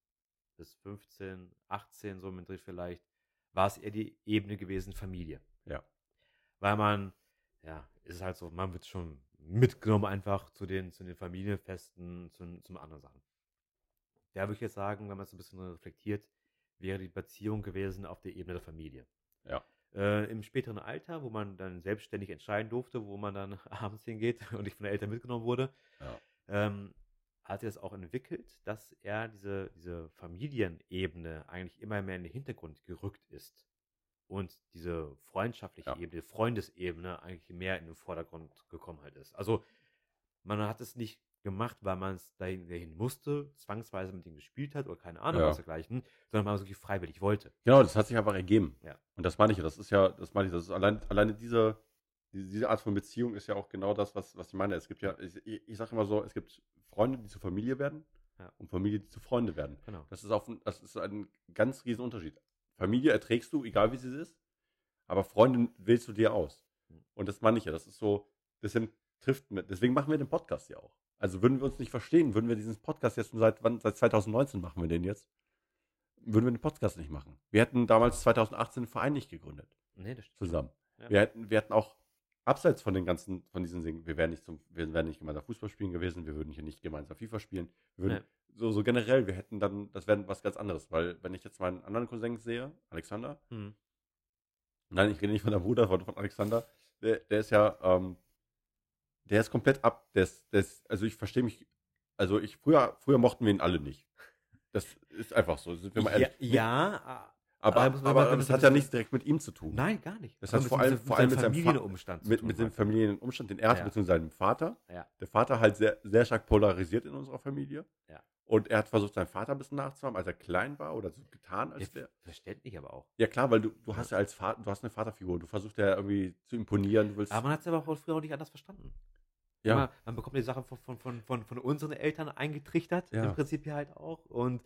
bis 15, 18, so mit Dreh vielleicht, war es eher die Ebene gewesen Familie. Ja. Weil man, ja, ist es halt so, man wird schon mitgenommen einfach zu den, zu den Familienfesten, zu, zum anderen Sachen. Da würde ich jetzt sagen, wenn man es ein bisschen reflektiert, wäre die Beziehung gewesen auf der Ebene der Familie. Ja. Äh, Im späteren Alter, wo man dann selbstständig entscheiden durfte, wo man dann abends hingeht und nicht von den Eltern mitgenommen wurde, Ja. ähm, hat er es auch entwickelt, dass er diese, diese Familienebene eigentlich immer mehr in den Hintergrund gerückt ist. Und diese freundschaftliche Ja. Ebene, Freundesebene eigentlich mehr in den Vordergrund gekommen halt ist. Also man hat es nicht gemacht, weil man es dahin, dahin musste, zwangsweise mit ihm gespielt hat oder keine Ahnung Ja. was dergleichen, sondern man es wirklich freiwillig wollte. Genau, das hat sich einfach ergeben. Ja. Und das meine ich ja, das ist ja, das meine ich, das ist allein, alleine diese, diese, Art von Beziehung ist ja auch genau das, was, was ich meine. Es gibt ja, ich, ich sage immer so, es gibt Freunde, die zur Familie werden Ja. und Familie, die zu Freunde werden. Genau. Das ist, auf, das ist ein ganz riesen Unterschied. Familie erträgst du, egal wie sie ist, aber Freunde wählst du dir aus. Mhm. Und das meine ich ja, das ist so, das sind, trifft mit, deswegen machen wir den Podcast ja auch. Also würden wir uns nicht verstehen, würden wir diesen Podcast jetzt schon seit wann, seit 2019 machen wir den jetzt, würden wir den Podcast nicht machen. Wir hätten damals 2018 den Verein nicht gegründet, Nee, das stimmt. zusammen. Ja. Wir hätten, wir hätten auch abseits von den ganzen, von diesen Dingen, wir wären nicht zum, wir wären nicht gemeinsam Fußball spielen gewesen, wir würden hier nicht gemeinsam FIFA spielen, würden, so, so generell, wir hätten dann, das wäre was ganz anderes, weil wenn ich jetzt meinen anderen Cousin sehe, Alexander, Hm. nein, ich rede nicht von der Bruder, von, von Alexander, der, der ist ja, ähm, der ist komplett ab, der ist, der ist, also ich verstehe mich, also ich, früher, früher mochten wir ihn alle nicht. Das ist einfach so, sind wir mal Ja, ehrlich. ja, aber, aber aber, das hat ja nichts direkt mit ihm zu tun. nein, gar nicht. Das hat mit vor allem- vor allem mit seinem Fa- Familienumstand zu mit, tun mit dem hat. Familienumstand, den er Ja. beziehungsweise seinem Vater. Ja. Der Vater halt sehr, sehr stark polarisiert in unserer Familie. Ja. Und er hat versucht, seinen Vater ein bisschen nachzuhaben, als er klein war oder so getan, als wäre. verständlich aber auch. Ja klar, weil du, du hast ja als Vater, du hast eine Vaterfigur, du versuchst ja irgendwie zu imponieren, du willst. Aber man hat es aber auch früher auch nicht anders verstanden. Ja, Man, man bekommt die Sachen von, von, von, von, von unseren Eltern eingetrichtert, Ja. im Prinzip ja halt auch. Und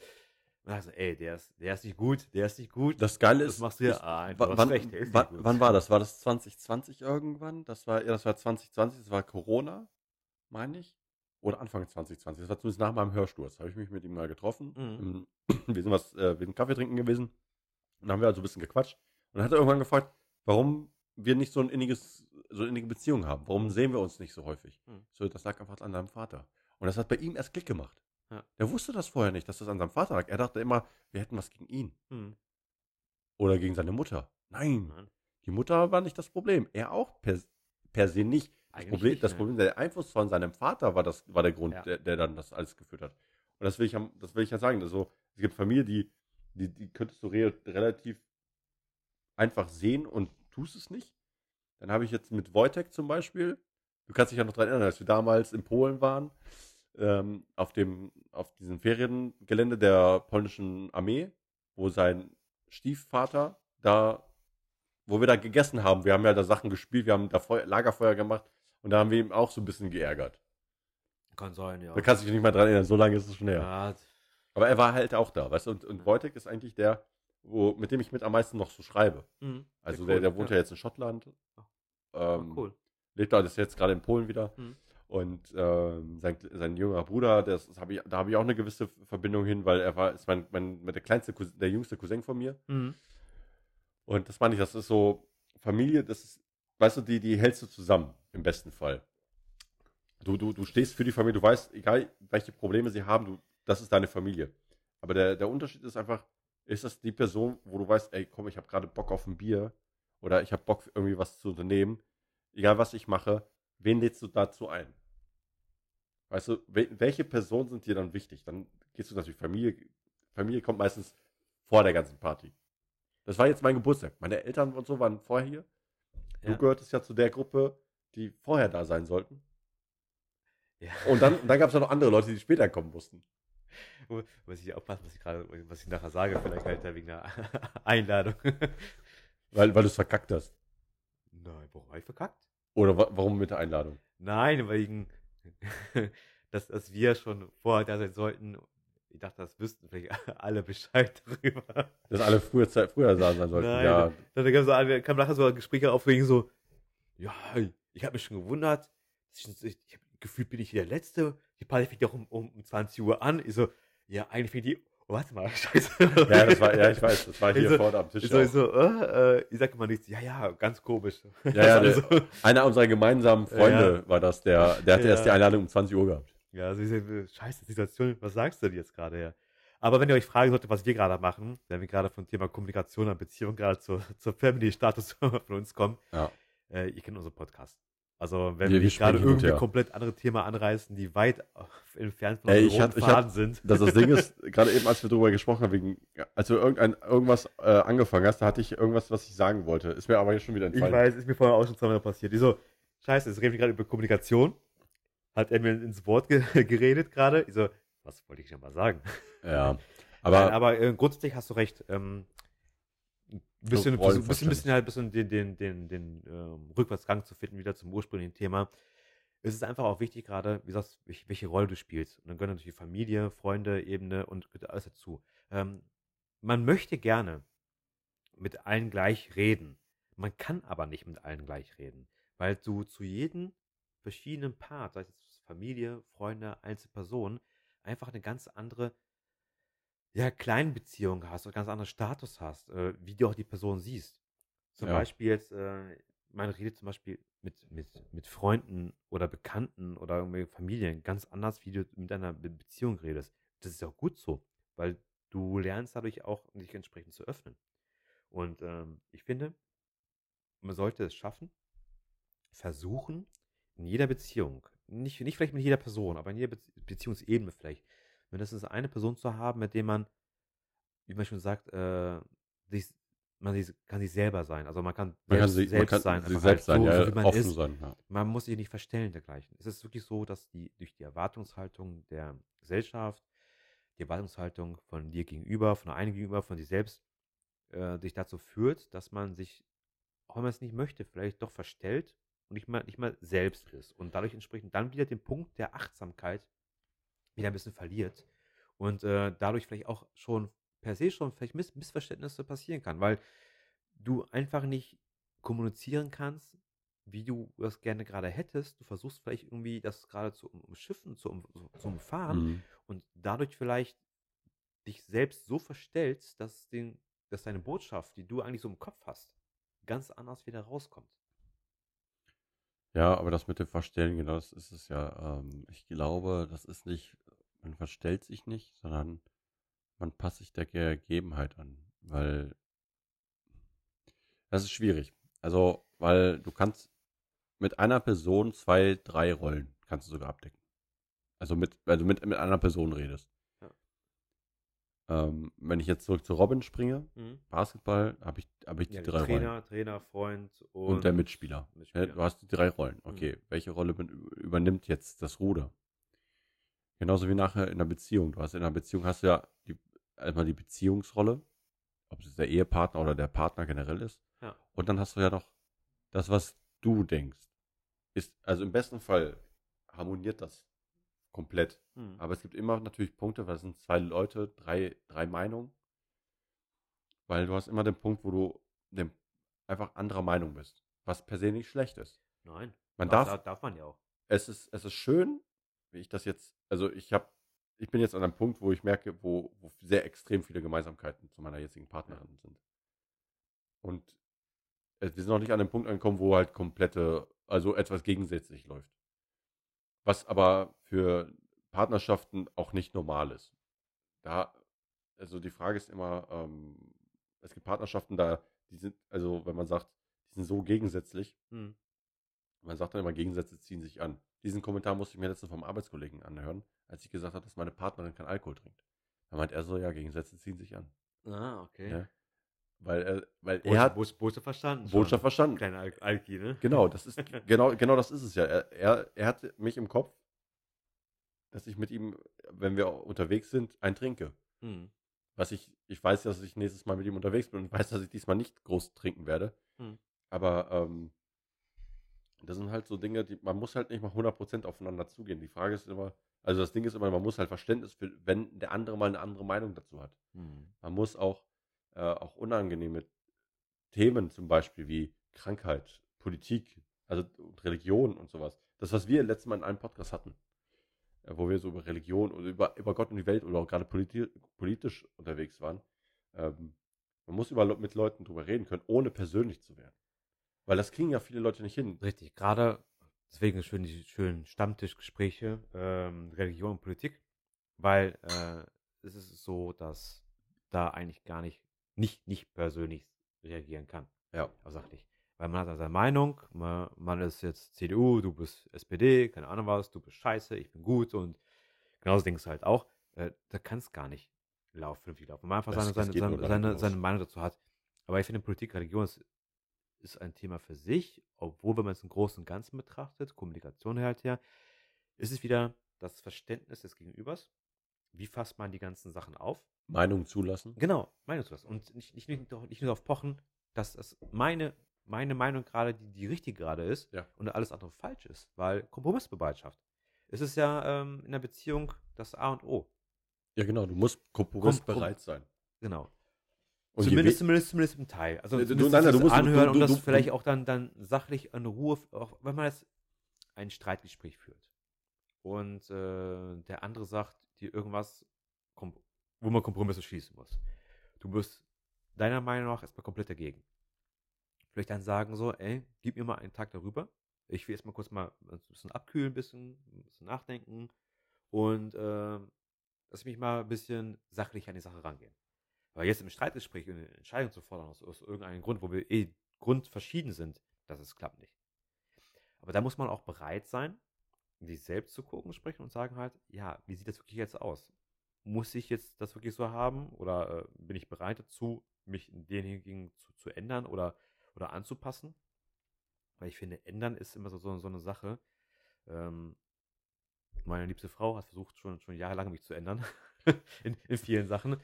man sagt so, ey, der ist, der ist nicht gut, der ist nicht gut. das Geile das ist. machst du ja. Ah, wann, recht, der ist wa- nicht gut. wann war das? War das 2020 irgendwann? Das war, ja, das war 2020, das war Corona, meine ich. Oder Anfang 2020. Das war zumindest nach meinem Hörsturz. Habe ich mich mit ihm mal getroffen. Mhm. Wir sind was, äh, wir sind Kaffee trinken gewesen. Und dann haben wir also ein bisschen gequatscht. Und dann hat er irgendwann gefragt, warum wir nicht so ein inniges, so eine innige Beziehung haben. Warum sehen wir uns nicht so häufig? Mhm. So, das lag einfach an seinem Vater. Und das hat bei ihm erst Klick gemacht. Ja. Der wusste das vorher nicht, dass das an seinem Vater lag. Er dachte immer, wir hätten was gegen ihn. Hm. Oder gegen seine Mutter. Nein, Nein. die Mutter war nicht das Problem. Er auch per, per se nicht. Das Eigentlich Problem, nicht, das ne. Problem, der Einfluss von seinem Vater war, das, war der Grund, Ja. der, der dann das alles geführt hat. Und das will ich, ja- das will ich ja sagen. Also, es gibt Familien, die, die, die könntest du re relativ einfach sehen und tust es nicht. Dann habe ich jetzt mit Wojtek zum Beispiel, du kannst dich ja noch daran erinnern, als wir damals in Polen waren, ähm, auf, dem, auf diesem Feriengelände der polnischen Armee, wo sein Stiefvater da, wo wir da gegessen haben. Wir haben ja da Sachen gespielt, wir haben da Feu Lagerfeuer gemacht und da haben wir ihn auch so ein bisschen geärgert. Kann sein, ja. Da kannst du dich nicht mal dran erinnern, so lange ist es schon her. ja, Aber er war halt auch da, weißt du, und, und Wojtek ist eigentlich der, wo, mit dem ich mit am meisten noch so schreibe. Mhm. Also der, cool, der wohnt ja. jetzt in Schottland. Ähm, cool. Lebt da, ist jetzt gerade in Polen wieder. Mhm. Und ähm, sein, sein jüngerer Bruder, das, das hab ich, da habe ich auch eine gewisse Verbindung hin, weil er war, ist mein, mein, der kleinste, Cousin, der jüngste Cousin von mir. Mhm. Und das meine ich, das ist so Familie, das ist, weißt du, die, die hältst du zusammen, im besten Fall. Du, du, du stehst für die Familie, du weißt, egal welche Probleme sie haben, du, das ist deine Familie. Aber der, der Unterschied ist einfach, ist das die Person, wo du weißt, ey, komm, ich habe gerade Bock auf ein Bier oder ich habe Bock, irgendwie was zu unternehmen, egal was ich mache, wen lädst du dazu ein? Weißt du, wel- welche Personen sind dir dann wichtig? Dann gehst du natürlich Familie, Familie kommt meistens vor der ganzen Party. Das war jetzt mein Geburtstag. Meine Eltern und so waren vorher hier. Du Ja. gehörtest ja zu der Gruppe, die vorher da sein sollten. Ja. Und dann, dann gab es ja noch andere Leute, die später kommen mussten. Muss ich aufpassen, was ich gerade, was ich nachher sage, vielleicht halt wegen der Einladung. Weil, weil du es verkackt hast. Nein, warum habe ich verkackt? Oder wa warum mit der Einladung? Nein, wegen, dass, dass wir schon vorher da sein sollten. Ich dachte, das wüssten vielleicht alle Bescheid darüber. Dass alle früher, früher da sein sollten. Nein, ja, Dann kam, so, kam nachher so Gespräche auf, wegen so, ja, ich habe mich schon gewundert. Ich, ich, ich, gefühlt bin ich hier der Letzte. Die Party fängt ja auch um, um, um 20 Uhr an. Ich so, ja, eigentlich fängt die, warte mal, scheiße. ja, das war, ja, ich weiß, das war hier Ich so- vorne am Tisch. Ich so, ich so äh, äh, ich sag immer nichts. Ja, ja, ganz komisch. Ja, ja, Also, der, einer unserer gemeinsamen Freunde war das, der, der hatte Ja. erst die Einladung um 20 Uhr gehabt. Ja, also diese scheiße Situation, was sagst du denn jetzt gerade her? Aber wenn ihr euch fragen solltet, was wir gerade machen, wenn wir gerade vom Thema Kommunikation und Beziehung gerade zur, zur Family-Status von uns kommen, Ja. äh, ihr kennt unseren Podcast. Also wenn Wir- wir, gerade irgendwie her. komplett andere Themen anreißen, die weit entfernt von Ey, ich ich Faden sind. Das, das Ding ist, gerade eben, als wir darüber gesprochen haben, wegen, als du irgendein, irgendwas äh, angefangen hast, da hatte ich irgendwas, was ich sagen wollte. Ist mir aber jetzt schon wieder Ich entfallen. weiß, ist mir vorher auch schon zweimal passiert. Ich so, scheiße, jetzt reden wir gerade über Kommunikation. Hat er mir ins Wort ge geredet gerade. Ich so, was wollte ich denn mal sagen? Ja. Aber, Nein, aber äh, grundsätzlich hast du recht. Ähm, ein bisschen, So bisschen, bisschen halt bisschen den, den, den, den ähm, Rückwärtsgang zu finden, wieder zum ursprünglichen Thema. Es ist einfach auch wichtig, gerade, wie sagst welche, welche Rolle du spielst. Und dann gehört natürlich Familie, Freunde, Ebene und alles dazu. Ähm, man möchte gerne mit allen gleich reden. Man kann aber nicht mit allen gleich reden, weil du zu jedem verschiedenen Part, sei es Familie, Freunde, Einzelpersonen, einfach eine ganz andere ja, Kleinbeziehung hast, oder ganz anderen Status hast, äh, wie du auch die Person siehst. Zum Ja. Beispiel jetzt, äh, man redet zum Beispiel mit, mit, mit Freunden oder Bekannten oder irgendwie Familien ganz anders, wie du mit einer Be Beziehung redest. Das ist auch gut so, weil du lernst dadurch auch, dich entsprechend zu öffnen. Und ähm, ich finde, man sollte es schaffen, versuchen, in jeder Beziehung, nicht, nicht vielleicht mit jeder Person, aber in jeder Be Beziehungsebene vielleicht, mindestens eine Person zu haben, mit der man, wie man schon sagt, äh, sich, man sich, kann sich selber sein. Also man kann, man kann, selbst, man kann sein. sich selbst halt sein, so, ja, so wie man offen ist. sein. Ja. Man muss sich nicht verstellen dergleichen. Es ist wirklich so, dass die durch die Erwartungshaltung der Gesellschaft, die Erwartungshaltung von dir gegenüber, von einem gegenüber, von dir selbst, äh, dich dazu führt, dass man sich, auch wenn man es nicht möchte, vielleicht doch verstellt und nicht mal, nicht mal selbst ist. Und dadurch entsprechend dann wieder den Punkt der Achtsamkeit wieder ein bisschen verliert. Und äh, dadurch vielleicht auch schon per se schon vielleicht Miss Missverständnisse passieren kann, weil du einfach nicht kommunizieren kannst, wie du das gerne gerade hättest. Du versuchst vielleicht irgendwie das gerade zu um- umschiffen, zu, um, zu umfahren Mhm. und dadurch vielleicht dich selbst so verstellst, dass, den, dass deine Botschaft, die du eigentlich so im Kopf hast, ganz anders wieder rauskommt. Ja, aber das mit dem Verstellen, genau, das ist es ja. Ähm, ich glaube, das ist nicht, man verstellt sich nicht, sondern man passt sich der Gegebenheit an, weil das ist schwierig. Also, weil du kannst mit einer Person zwei, drei Rollen kannst du sogar abdecken. Also mit, weil du mit, mit einer Person redest. Ja. Ähm, wenn ich jetzt zurück zu Robin springe, Basketball, habe ich, habe ich die Ja, drei Rollen. Trainer, Trainer, Freund und, Und der Mitspieler. Mitspieler. du hast die drei Rollen. Okay, welche Rolle übernimmt jetzt das Ruder? Genauso wie nachher in einer Beziehung. Du hast in einer Beziehung hast du ja die, einmal die Beziehungsrolle, ob es der Ehepartner oder der Partner generell ist. Ja. Und dann hast du ja noch das, was du denkst. Ist, also im besten Fall harmoniert das komplett. Hm. Aber es gibt immer natürlich Punkte, weil es sind zwei Leute, drei, drei Meinungen. weil du hast immer den Punkt, wo du dem einfach anderer Meinung bist, was per se nicht schlecht ist. Nein. Man darf, darf, darf man ja auch. es ist, es ist schön, wie ich das jetzt, also ich habe, ich bin jetzt an einem Punkt, wo ich merke, wo, wo sehr extrem viele Gemeinsamkeiten zu meiner jetzigen Partnerin sind. Und äh, wir sind noch nicht an dem Punkt angekommen, wo halt komplette, also etwas gegensätzlich läuft. Was aber für Partnerschaften auch nicht normal ist. Da, also die Frage ist immer, ähm, es gibt Partnerschaften da, die sind, also wenn man sagt, die sind so gegensätzlich, Hm. man sagt dann immer, Gegensätze ziehen sich an. Diesen Kommentar musste ich mir letztens vom Arbeitskollegen anhören, als ich gesagt habe, dass meine Partnerin keinen Alkohol trinkt. Da meint er so, ja, Gegensätze ziehen sich an. Ah, okay. Ja. Weil er, weil Botschaft, er hat Botschaft, verstanden. Botschaft schon. verstanden. Kleiner Al Alki, ne? Genau, das ist genau, genau das ist es ja. Er, er, er hat mich im Kopf, dass ich mit ihm, wenn wir unterwegs sind, ein trinke. Hm. Was ich, ich weiß, dass ich nächstes Mal mit ihm unterwegs bin und weiß, dass ich diesmal nicht groß trinken werde. Hm. Aber ähm, das sind halt so Dinge, die man muss halt nicht mal 100% aufeinander zugehen. Die Frage ist immer, also das Ding ist immer, man muss halt Verständnis für, wenn der andere mal eine andere Meinung dazu hat. Hm. Man muss auch, äh, auch unangenehme Themen, zum Beispiel wie Krankheit, Politik, also Religion und sowas. Das, was wir letztes Mal in einem Podcast hatten, äh, wo wir so über Religion oder über, über Gott und die Welt oder auch gerade politi politisch unterwegs waren. Ähm, man muss über, mit Leuten drüber reden können, ohne persönlich zu werden. Weil das kriegen ja viele Leute nicht hin. Richtig, gerade deswegen schön die schönen Stammtischgespräche, ähm, Religion und Politik, weil äh, es ist so, dass da eigentlich gar nicht, nicht, nicht persönlich reagieren kann, Ja. sachlich. Weil man hat dann seine Meinung, man, man ist jetzt CDU, du bist SPD, keine Ahnung was, du bist scheiße, ich bin gut und genauso denkst du halt auch, äh, da kann es gar nicht laufen, vernünftig laufen. Wenn man einfach Das- seine, das seine, seine, seine, seine. Meinung dazu hat. Aber ich finde, Politik, Religion ist, ist ein Thema für sich, obwohl, wenn man es im Großen und Ganzen betrachtet, Kommunikation halt her, ist es wieder das Verständnis des Gegenübers. Wie fasst man die ganzen Sachen auf? Meinung zulassen. Genau, Meinung zu lassen. Und nicht, nicht, nicht, nicht nur darauf pochen, dass das meine, meine Meinung gerade die, die richtige gerade ist Ja. und alles andere falsch ist. Weil Kompromissbereitschaft. Es ist ja ähm, in der Beziehung das A und O. Ja, genau, du musst kompromissbereit sein. Genau. Und zumindest, zumindest, zumindest im Teil. Also du- nein, nein, du das musst- du- anhören du- und das du- vielleicht du- auch dann, dann sachlich in Ruhe, auch wenn man jetzt ein Streitgespräch führt und äh, der andere sagt dir irgendwas, wo man Kompromisse schließen muss. Du bist deiner Meinung nach erstmal komplett dagegen. Vielleicht dann sagen so, ey, gib mir mal einen Tag darüber. Ich will erstmal kurz mal ein bisschen abkühlen, ein bisschen, ein bisschen nachdenken und äh, lass mich mal ein bisschen sachlich an die Sache rangehen. Aber jetzt im Streitgespräch eine Entscheidung zu fordern, aus, aus irgendeinem Grund, wo wir eh grundverschieden sind, das ist, klappt nicht. Aber da muss man auch bereit sein, in sich selbst zu gucken, sprechen und sagen halt, ja, wie sieht das wirklich jetzt aus? Muss ich jetzt das wirklich so haben? Oder äh, bin ich bereit dazu, mich in denjenigen zu, zu ändern oder, oder anzupassen? Weil ich finde, ändern ist immer so, so, so eine Sache. Ähm, meine liebste Frau hat versucht, schon, schon jahrelang mich zu ändern. in, in vielen Sachen.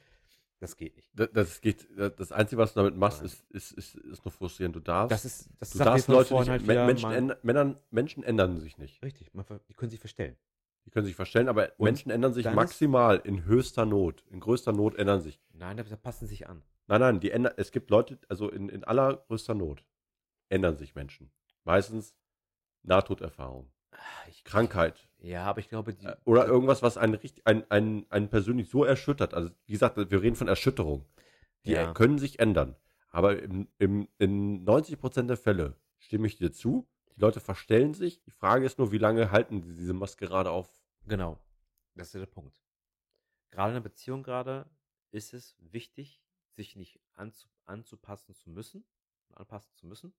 Das geht nicht. Das, das geht, das Einzige, was du damit machst, ist, ist, ist, ist nur frustrierend. Du darfst, Das ist, das du darfst Leute nicht, halt Menschen, ändern, Männern, Menschen ändern sich nicht. Richtig, man, die können sich verstellen. Die können sich verstellen, aber Und Menschen ändern sich maximal in höchster Not. In größter Not ändern sich. Nein, da passen sich an. Nein, nein, die ändern, es gibt Leute, also in, in allergrößter Not ändern sich Menschen. Meistens Nahtoderfahrung, Ich, Krankheit Ja, aber ich glaube, die, äh, oder irgendwas, was einen, richtig, einen, einen, einen persönlich so erschüttert. Also wie gesagt, wir reden von Erschütterung. Die Ja. können sich ändern. Aber im, im, in 90% der Fälle stimme ich dir zu. Die Leute verstellen sich. Die Frage ist nur, wie lange halten sie diese Maskerade auf? Genau. Das ist der Punkt. Gerade in einer Beziehung gerade ist es wichtig, sich nicht anzu, anzupassen zu müssen, anpassen zu müssen,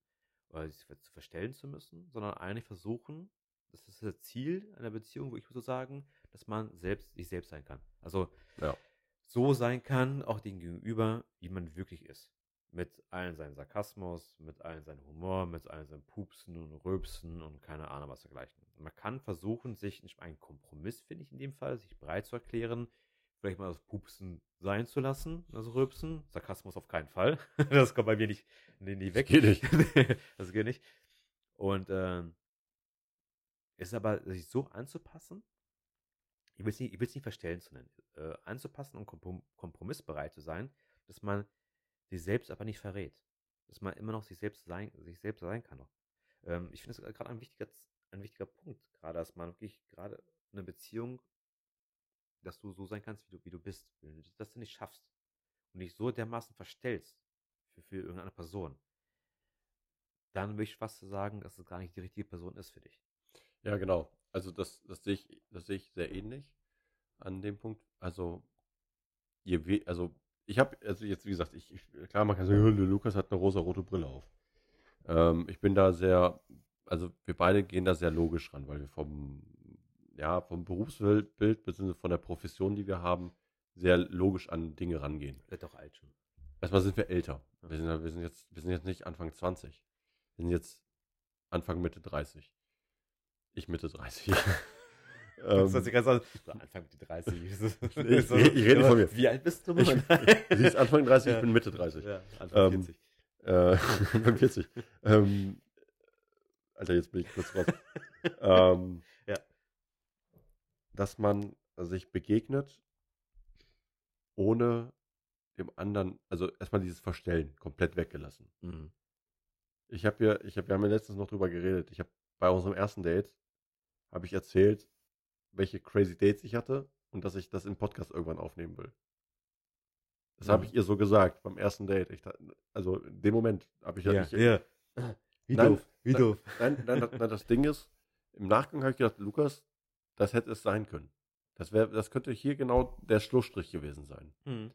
oder sich zu verstellen zu müssen, sondern eigentlich versuchen, das ist das Ziel einer Beziehung, wo ich so sagen, dass man selbst sich selbst sein kann. Also Ja. so sein kann, auch dem Gegenüber, wie man wirklich ist. Mit allen seinen Sarkasmus, mit allen seinen Humor, mit allen seinen Pupsen und Rülpsen und keine Ahnung was dergleichen. Man kann versuchen, sich einen Kompromiss, finde ich in dem Fall, sich bereit zu erklären, vielleicht mal das Pupsen sein zu lassen, das Rülpsen. Sarkasmus auf keinen Fall. das kommt bei mir nicht, nee, nie weg. Geht nicht. das geht nicht. Und ähm, ist aber, sich so anzupassen, ich will es nicht, nicht verstellen zu nennen, äh, anzupassen und komprom kompromissbereit zu sein, dass man sich selbst aber nicht verrät. Dass man immer noch sich selbst sein, sich selbst sein kann. Ähm, ich finde es gerade ein wichtiger, ein wichtiger Punkt, gerade, dass man wirklich gerade eine Beziehung, dass du so sein kannst, wie du, wie du bist. Wenn du das nicht schaffst und dich so dermaßen verstellst für, für irgendeine Person, dann würde ich fast sagen, dass es gar nicht die richtige Person ist für dich. Ja, genau. Also das, das sehe ich, das sehe ich sehr ähnlich an dem Punkt. Also, je also ich habe, also jetzt wie gesagt, ich, ich klar, man kann sagen, Lukas hat eine rosa-rote Brille auf. Ähm, ich bin da sehr, also wir beide gehen da sehr logisch ran, weil wir vom, ja, vom Berufsbild, bzw. von der Profession, die wir haben, sehr logisch an Dinge rangehen. Wird doch alt schon. Erstmal sind wir älter. Wir sind, wir sind, jetzt, wir sind jetzt nicht Anfang 20. Wir sind jetzt Anfang Mitte 30. Ich Mitte 30. Das sich ganz an. So Anfang Mitte 30. ich, ich, ich rede von mir. Wie alt bist du? Ich, du siehst Anfang 30, Ja. ich bin Mitte 30. ja, Anfang Ähm, 40. Äh, 45. ähm, Alter, jetzt bin ich kurz raus. ähm, Ja. Dass man sich begegnet, ohne dem anderen, also erstmal dieses Verstellen komplett weggelassen. Mhm. Ich habe ja, ich habe, wir haben ja letztens noch drüber geredet. Ich habe bei unserem ersten Date habe ich erzählt, welche crazy Dates ich hatte und dass ich das im Podcast irgendwann aufnehmen will. Das habe Mhm. ich ihr so gesagt beim ersten Date. Ich, also in dem Moment habe ich ja, Ja, nicht. ja. Wie Nein, doof, wie nein. doof. Nein, nein, das, nein, das Ding ist, im Nachgang habe ich gedacht, Lukas, das hätte es sein können. Das wäre, das könnte hier genau der Schlussstrich gewesen sein. Mhm.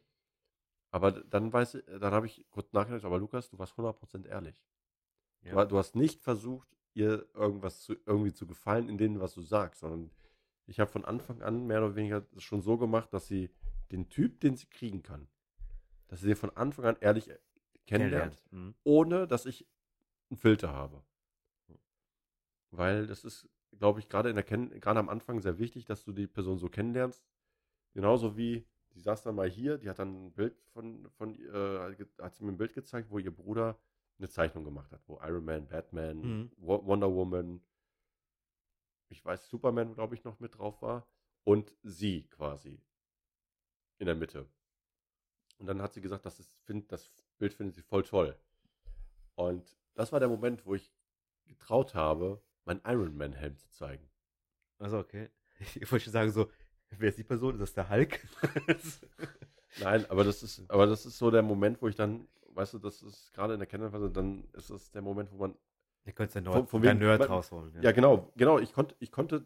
Aber dann weiß ich, dann habe ich kurz nachgedacht, aber Lukas, du warst 100% ehrlich. Ja. Du, du hast nicht versucht, ihr irgendwas zu, irgendwie zu gefallen, in dem, was du sagst, sondern ich habe von Anfang an mehr oder weniger das schon so gemacht, dass sie den Typ, den sie kriegen kann, dass sie von Anfang an ehrlich kennenlernt, Mhm. ohne dass ich einen Filter habe. Weil das ist, glaube ich, gerade in der Kenn gerade am Anfang sehr wichtig, dass du die Person so kennenlernst. Genauso wie, die saß dann mal hier, die hat dann ein Bild von, von äh, hat sie mir ein Bild gezeigt, wo ihr Bruder eine Zeichnung gemacht hat, wo Iron Man, Batman, Mhm. Wo- Wonder Woman, ich weiß, Superman, glaube ich, noch mit drauf war und sie quasi in der Mitte. Und dann hat sie gesagt, das, ist, find, das Bild findet sie voll toll. Und das war der Moment, wo ich getraut habe, meinen Iron Man Helm zu zeigen. Also, okay. Ich wollte schon sagen, so, wer ist die Person? Ist das der Hulk? Nein, aber das ist, aber das ist so der Moment, wo ich dann, weißt du, das ist gerade in der Kennenlernphase, dann ist es der Moment, wo man, Ihr könnt ja Nerd, von wegen- Nerd rausholen. ja genau, genau, ich konnte, ich konnte,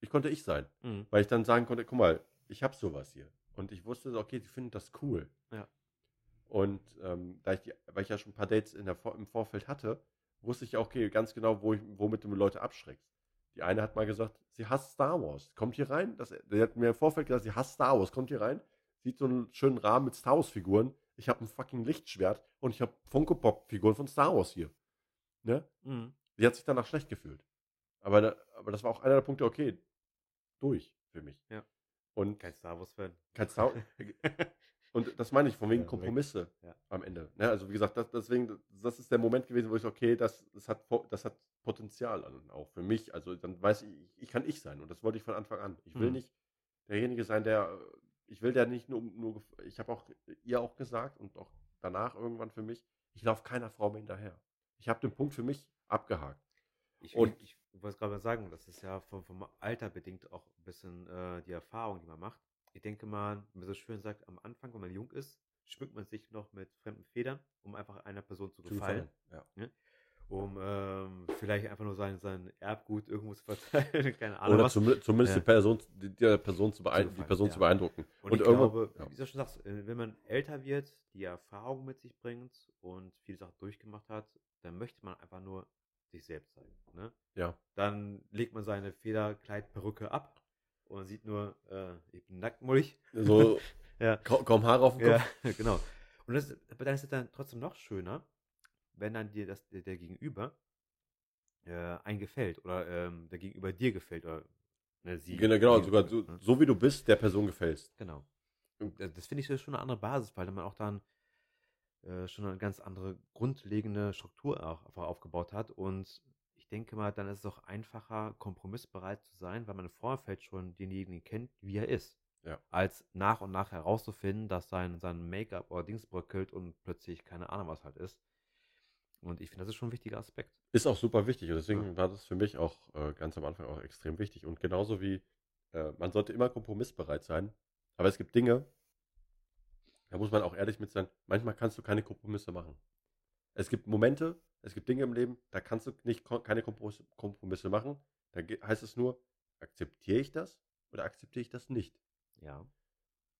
ich konnte ich sein, Mhm. weil ich dann sagen konnte, guck mal, ich habe sowas hier und ich wusste, okay, die finden das cool. Ja. Und ähm, da ich die, weil ich ja schon ein paar Dates in der, im Vorfeld hatte, wusste ich ja, okay, ganz genau, wo ich, womit du Leute abschreckst. Die eine hat mal gesagt, sie hasst Star Wars. Kommt hier rein. Das, der hat mir im Vorfeld gesagt, sie hasst Star Wars. Kommt hier rein. Sieht so einen schönen Rahmen mit Star Wars Figuren. Ich habe ein fucking Lichtschwert und ich habe Funko Pop Figuren von Star Wars hier. Ne? Mhm. Die hat sich danach schlecht gefühlt. Aber, da, aber das war auch einer der Punkte, okay, durch für mich. Ja. Und Kein Star Wars-Fan. kein Star Und das meine ich, von wegen Ja. Kompromisse Ja. am Ende. Ne? Also wie gesagt, das, deswegen, das ist der Moment gewesen, wo ich so, okay, das, das, hat, das hat Potenzial an, auch für mich. Also dann weiß ich, ich kann ich sein. Und das wollte ich von Anfang an. Ich will Mhm. nicht derjenige sein, der, ich will der nicht nur, nur ich habe auch ihr auch gesagt und auch danach irgendwann für mich, ich laufe keiner Frau mehr hinterher. Ich habe den Punkt für mich abgehakt. Ich, Und- ich, ich wollte gerade mal sagen, das ist ja vom, vom Alter bedingt auch ein bisschen äh, die Erfahrung, die man macht. Ich denke mal, wie man so schön sagt, am Anfang, wenn man jung ist, schmückt man sich noch mit fremden Federn, um einfach einer Person zu Zu gefallen. Ja. Um ähm, vielleicht einfach nur sein, sein Erbgut irgendwo zu verteilen. Keine Ahnung. Oder was. zum, zumindest Ja. die Person, die, der Person zu beein die Person ja. zu beeindrucken. Und, Und ich glaube, ja. wie du schon sagst, äh, wenn man älter wird, die Erfahrung mit sich bringt und viele Sachen durchgemacht hat, dann möchte man einfach nur sich selbst sein. Ne? Ja. Dann legt man seine Federkleidperücke ab und sieht nur, äh, ich bin nacktmullig. So Ja. kaum, kaum Haare auf dem Kopf. Ja, genau. Und das, aber dann ist es dann trotzdem noch schöner, wenn dann dir das, der, der Gegenüber äh, einen gefällt oder ähm, der Gegenüber dir gefällt oder ne, sie. Genau, genau sogar so, ne? so wie du bist, der Person gefällst. Genau. Und das das finde ich schon eine andere Basis, weil man auch dann äh, schon eine ganz andere grundlegende Struktur auch einfach aufgebaut hat. Und ich denke mal, dann ist es auch einfacher, kompromissbereit zu sein, weil man im Vorfeld schon denjenigen kennt, wie er ist. Ja. als nach und nach herauszufinden, dass sein, sein Make-up oder Dings bröckelt und plötzlich keine Ahnung, was halt ist. Und ich finde, das ist schon ein wichtiger Aspekt. Ist auch super wichtig und deswegen war das für mich auch äh, ganz am Anfang auch extrem wichtig. Und genauso wie äh, man sollte immer kompromissbereit sein, aber es gibt Dinge, da muss man auch ehrlich mit sein, manchmal kannst du keine Kompromisse machen. Es gibt Momente, es gibt Dinge im Leben, da kannst du nicht keine Kompromisse machen. Da heißt es nur, akzeptiere ich das oder akzeptiere ich das nicht? Ja.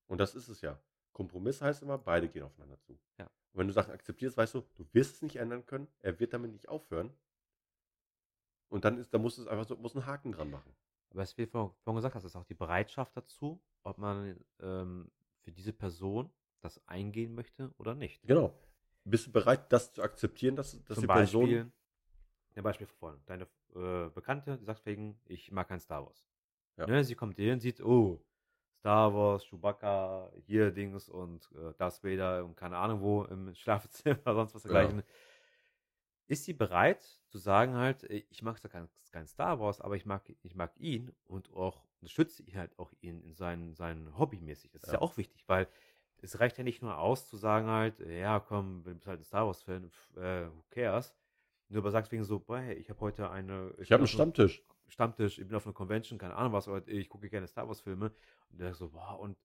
Und das ist es ja. Kompromiss heißt immer, beide gehen aufeinander zu. Ja. Und wenn du Sachen akzeptierst, weißt du, du wirst es nicht ändern können, er wird damit nicht aufhören. Und dann ist, da musst du es einfach so, muss einen Haken dran machen. Aber es wird vorhin vorhin gesagt, das ist auch die Bereitschaft dazu, ob man ähm, für diese Person das eingehen möchte oder nicht. Genau. Bist du bereit, das zu akzeptieren, dass, dass Zum die Beispiel, Person. ein Beispiel von vorhin. Deine äh, Bekannte, die sagt wegen, ich mag kein Star Wars. Ja. Ne, sie kommt hier und sieht, oh, Star Wars, Chewbacca, hier Dings und äh, Darth Vader und keine Ahnung wo im Schlafzimmer sonst was dergleichen. Ist sie bereit zu sagen halt, äh, ich mag zwar kein, kein Star Wars, aber ich mag, ich mag ihn und auch unterstütze ihn halt auch ihn in seinen, seinen Hobbymäßig. Das ist ja Ja. auch wichtig, weil es reicht ja nicht nur aus zu sagen halt, äh, ja komm, du bist halt ein Star Wars-Fan, pf, äh, who cares? Nur aber sagst wegen so, boah, hey, ich habe heute eine. Ich habe einen Stammtisch. Stammtisch, ich bin auf einer Convention, keine Ahnung was, aber ich gucke gerne Star Wars Filme. Und der so, boah, und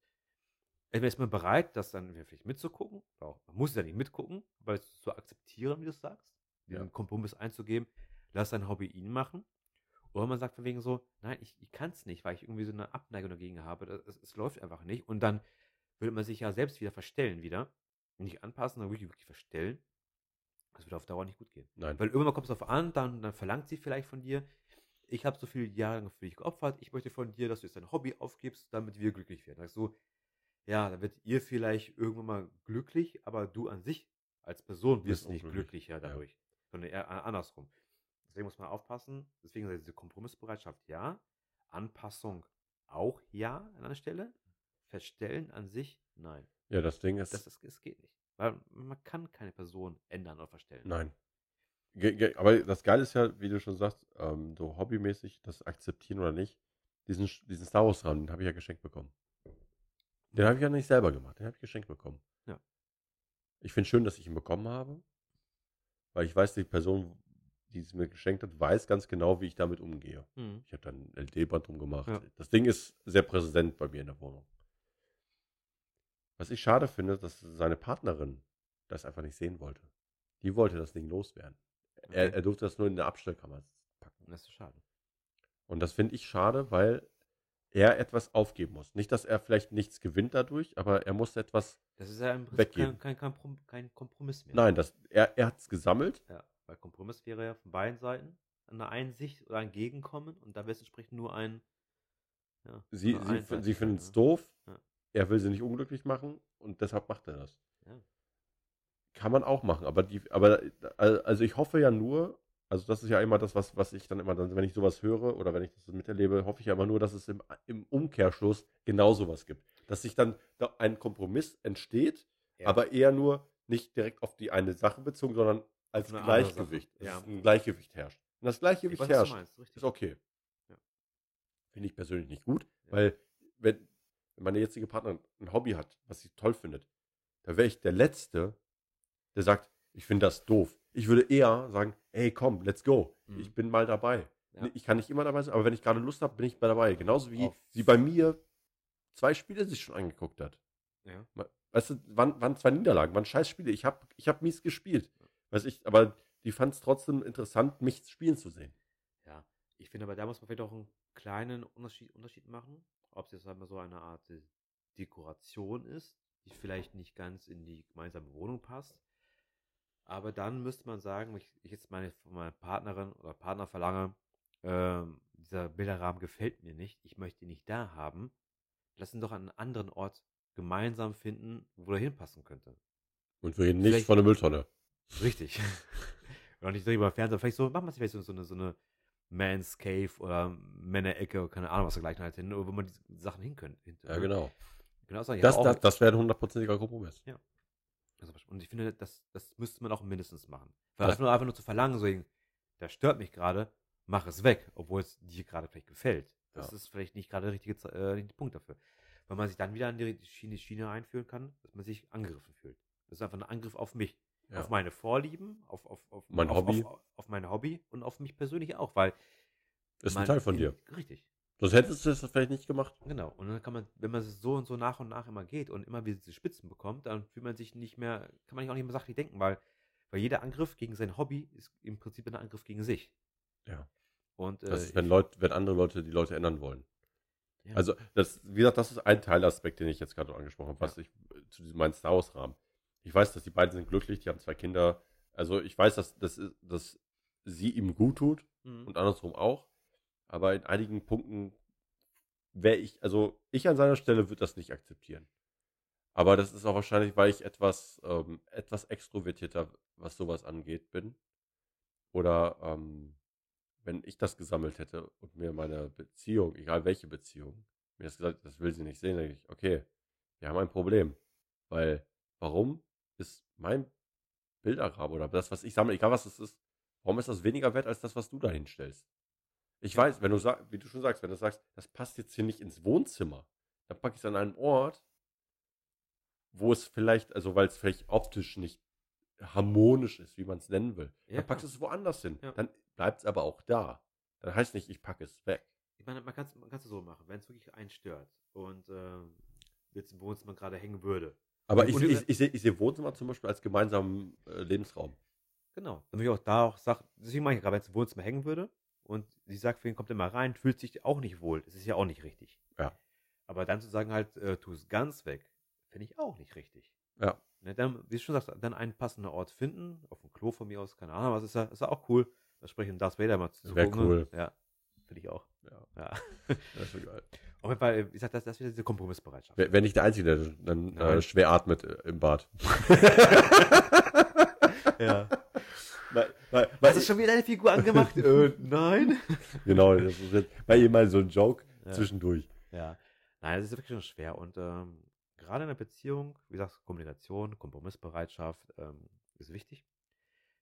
entweder ist man bereit, das dann vielleicht mitzugucken, auch, man muss es ja nicht mitgucken, aber es zu akzeptieren, wie du es sagst, den Ja. Kompromiss einzugeben, lass dein Hobby ihn machen. Oder man sagt von wegen so, nein, ich, ich kann es nicht, weil ich irgendwie so eine Abneigung dagegen habe. Es läuft einfach nicht. Und dann würde man sich ja selbst wieder verstellen wieder. Nicht anpassen, sondern wirklich, wirklich verstellen. Das würde auf Dauer nicht gut gehen. Nein. Weil irgendwann kommt es darauf an, dann, dann verlangt sie vielleicht von dir, ich habe so viele Jahre lang für dich geopfert, ich möchte von dir, dass du jetzt dein Hobby aufgibst, damit wir glücklich werden. Sagst du, ja, dann wird ihr vielleicht irgendwann mal glücklich, aber du an sich als Person wirst nicht glücklicher Ja. dadurch, sondern eher andersrum. Deswegen muss man aufpassen. Deswegen ist diese Kompromissbereitschaft ja, Anpassung auch ja an einer Stelle, Verstellen an sich nein. Ja, das Ding ist. Das, ist, das geht nicht. Weil man kann keine Person ändern oder verstellen. Nein. Aber das Geile ist ja, wie du schon sagst, ähm, so hobbymäßig das akzeptieren oder nicht. Diesen, diesen Star Wars Rahmen, den habe ich ja geschenkt bekommen. Den habe ich ja nicht selber gemacht, den habe ich geschenkt bekommen. Ja. Ich finde schön, dass ich ihn bekommen habe, weil ich weiß, die Person, die es mir geschenkt hat, weiß ganz genau, wie ich damit umgehe. Mhm. Ich habe dann ein LED-Band drum gemacht. Ja. Das Ding ist sehr präsent bei mir in der Wohnung. Was ich schade finde, dass seine Partnerin das einfach nicht sehen wollte. Die wollte das Ding loswerden. Er, Okay. er durfte das nur in der Abstellkammer packen. Das ist schade. Und das finde ich schade, weil er etwas aufgeben muss. Nicht, dass er vielleicht nichts gewinnt dadurch, aber er muss etwas. Das ist ja im Prinzip Weggeben. kein, kein, kein, Prom- kein Kompromiss mehr. Nein, das, er, er hat es gesammelt. Ja, weil Kompromiss wäre ja von beiden Seiten eine Einsicht oder ein Gegenkommen und da wäre es entsprechend nur ein. Ja, Sie, sie, sie finden es ne? doof. Ja. Er will sie nicht unglücklich machen und deshalb macht er das. Kann man auch machen, aber die, aber also ich hoffe ja nur, also das ist ja immer das, was, was ich dann immer dann, wenn ich sowas höre oder wenn ich das miterlebe, hoffe ich ja immer nur, dass es im, im Umkehrschluss genau sowas gibt. Dass sich dann da ein Kompromiss entsteht, Ja. aber eher nur nicht direkt auf die eine Sache bezogen, sondern als Gleichgewicht. Dass Ja. es ein Gleichgewicht herrscht. Wenn das Ich Gleichgewicht weiß, herrscht, meinst, ist okay. Ja. Finde ich persönlich nicht gut, weil wenn, wenn meine jetzige Partnerin ein Hobby hat, was sie toll findet, da wäre ich der Letzte, der sagt, ich finde das doof. Ich würde eher sagen, hey, komm, let's go. Mhm. Ich bin mal dabei. Ja. Ich kann nicht immer dabei sein, aber wenn ich gerade Lust habe, bin ich mal dabei. Genauso wie Auf- sie bei mir zwei Spiele sich schon angeguckt hat. Ja. Weißt du, waren, waren zwei Niederlagen, waren scheiß Spiele. Ich habe ich hab mies gespielt. Weiß ich, aber die fand es trotzdem interessant, mich spielen zu sehen. ja. Ich finde aber, da muss man vielleicht auch einen kleinen Unterschied, Unterschied machen. Ob es jetzt einmal so eine Art Dekoration ist, die vielleicht nicht ganz in die gemeinsame Wohnung passt. Aber dann müsste man sagen, wenn ich, ich jetzt meine von meiner Partnerin oder Partner verlange, ähm, dieser Bilderrahmen gefällt mir nicht, ich möchte ihn nicht da haben, lass ihn doch an einem anderen Ort gemeinsam finden, wo er hinpassen könnte. Und wir reden nicht Vielleicht- von der Mülltonne. Richtig. Oder nicht darüber Fernseher, vielleicht so, machen wir vielleicht so, so eine, so eine Man's Cave oder Männerecke, keine Ahnung, was dergleichen halt hin, wo man die Sachen hin können. hin- Ja, genau. Genau, so, ja, Das, das, das wäre ein hundertprozentiger Kompromiss. also, und ich finde, das, das müsste man auch mindestens machen. Weil Das- nur, einfach nur zu verlangen, so, das stört mich gerade, mach es weg, obwohl es dir gerade vielleicht gefällt. Das Ja. ist vielleicht nicht gerade der richtige, äh, richtige Punkt dafür. weil man sich dann wieder an die Schiene, Schiene einführen kann, dass man sich angegriffen fühlt. Das ist einfach ein Angriff auf mich, Ja. auf meine Vorlieben, auf, auf, auf Mein auf, Hobby. auf, auf mein Hobby und auf mich persönlich auch, weil Ist ein Teil von in- dir. Richtig. Sonst hättest du das vielleicht nicht gemacht. Genau. Und dann kann man, wenn man es so und so nach und nach immer geht und immer wieder diese Spitzen bekommt, dann fühlt man sich nicht mehr, kann man sich auch nicht mehr sachlich denken, weil, weil jeder Angriff gegen sein Hobby ist im Prinzip ein Angriff gegen sich. Ja. Und äh, Das ist, wenn Leute, wenn andere Leute die Leute ändern wollen. ja. Also, das, wie gesagt, das ist ein Teilaspekt, den ich jetzt gerade angesprochen habe, was ich äh, zu diesem meinen Star Wars Rahmen. Ich weiß, dass die beiden sind glücklich, die haben zwei Kinder. Also, ich weiß, dass, dass, dass sie ihm gut tut Mhm. und andersrum auch. Aber in einigen Punkten wäre ich, also ich an seiner Stelle würde das nicht akzeptieren. Aber das ist auch wahrscheinlich, weil ich etwas, ähm, etwas extrovertierter, was sowas angeht, bin. Oder ähm, wenn ich das gesammelt hätte und mir meine Beziehung, egal welche Beziehung, mir das gesagt, das will sie nicht sehen, denke ich, okay, wir haben ein Problem. Weil, warum ist mein Bilderrahmen oder das, was ich sammle, egal was es ist, warum ist das weniger wert als das, was du da hinstellst? Ich weiß, wenn du sagst, wie du schon sagst, wenn du sagst, das passt jetzt hier nicht ins Wohnzimmer, dann packe ich es an einen Ort, wo es vielleicht, also weil es vielleicht optisch nicht harmonisch ist, wie man es nennen will. Ja, dann packst du es woanders hin. Ja. Dann bleibt es aber auch da. Dann heißt nicht, ich packe es weg. Ich meine, man kann es man kann's so machen, wenn es wirklich einen stört und ähm, jetzt im Wohnzimmer gerade hängen würde. Aber ich, ich, ich, sehe ich sehe Wohnzimmer zum Beispiel als gemeinsamen äh, Lebensraum. Genau. Dann würde ich auch da auch sagen, deswegen mache ich gerade, wenn es im Wohnzimmer hängen würde und sie sagt, für ihn kommt immer rein, fühlt sich auch nicht wohl. Das ist ja auch nicht richtig. Ja. Aber dann zu sagen halt, äh, tu es ganz weg, finde ich auch nicht richtig. Ja. Ne, dann, wie du schon sagst, dann einen passenden Ort finden, auf dem Klo von mir aus, keine Ahnung, was ist ja, ist ja auch cool. Da spreche ich Darth Vader mal zu Wär gucken, cool. Ne? Ja, finde ich auch. Ja, Ja. das ist schon geil. Auf jeden Fall, wie gesagt, das, das ist wieder diese Kompromissbereitschaft. Wäre wär nicht der Einzige, der dann äh, schwer atmet äh, im Bad. ja. Weil, weil, Hast du schon wieder deine Figur angemacht? äh, nein. genau, das ist jetzt bei ihm mal so ein Joke Ja. zwischendurch. Ja, nein, das ist wirklich schon schwer. Und ähm, gerade in einer Beziehung, wie gesagt, Kommunikation, Kompromissbereitschaft ähm, ist wichtig.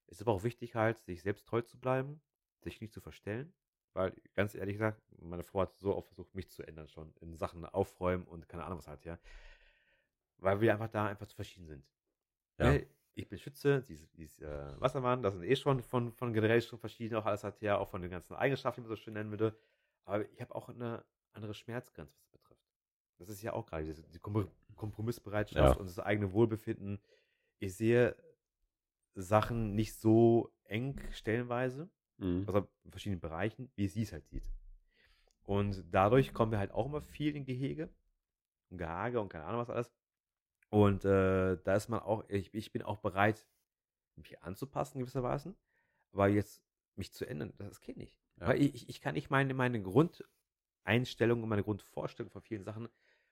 Es ist aber auch wichtig, halt, sich selbst treu zu bleiben, sich nicht zu verstellen. Weil, ganz ehrlich gesagt, meine Frau hat so oft versucht, mich zu ändern, schon in Sachen aufräumen und keine Ahnung was halt, ja. Weil wir einfach da einfach zu verschieden sind. Ja. Ne, Ich bin Schütze, sie ist, sie ist äh, Wassermann, das sind eh schon von, von generell schon verschieden, auch alles hat ja, auch von den ganzen Eigenschaften, wie man so schön nennen würde. Aber ich habe auch eine andere Schmerzgrenze, was das betrifft. Das ist ja auch gerade diese, die Kom Kompromissbereitschaft Ja. und das eigene Wohlbefinden. Ich sehe Sachen nicht so eng stellenweise, Mhm. also in verschiedenen Bereichen, wie sie es halt sieht. Und dadurch kommen wir halt auch immer viel in Gehege und Gehage und keine Ahnung was alles. Und äh, da ist man auch, ich, ich bin auch bereit, mich anzupassen gewissermaßen, aber jetzt mich zu ändern, das, geht nicht. Ja. Weil ich, ich kann nicht meine, meine Grundeinstellung und meine Grundvorstellung von vielen Sachen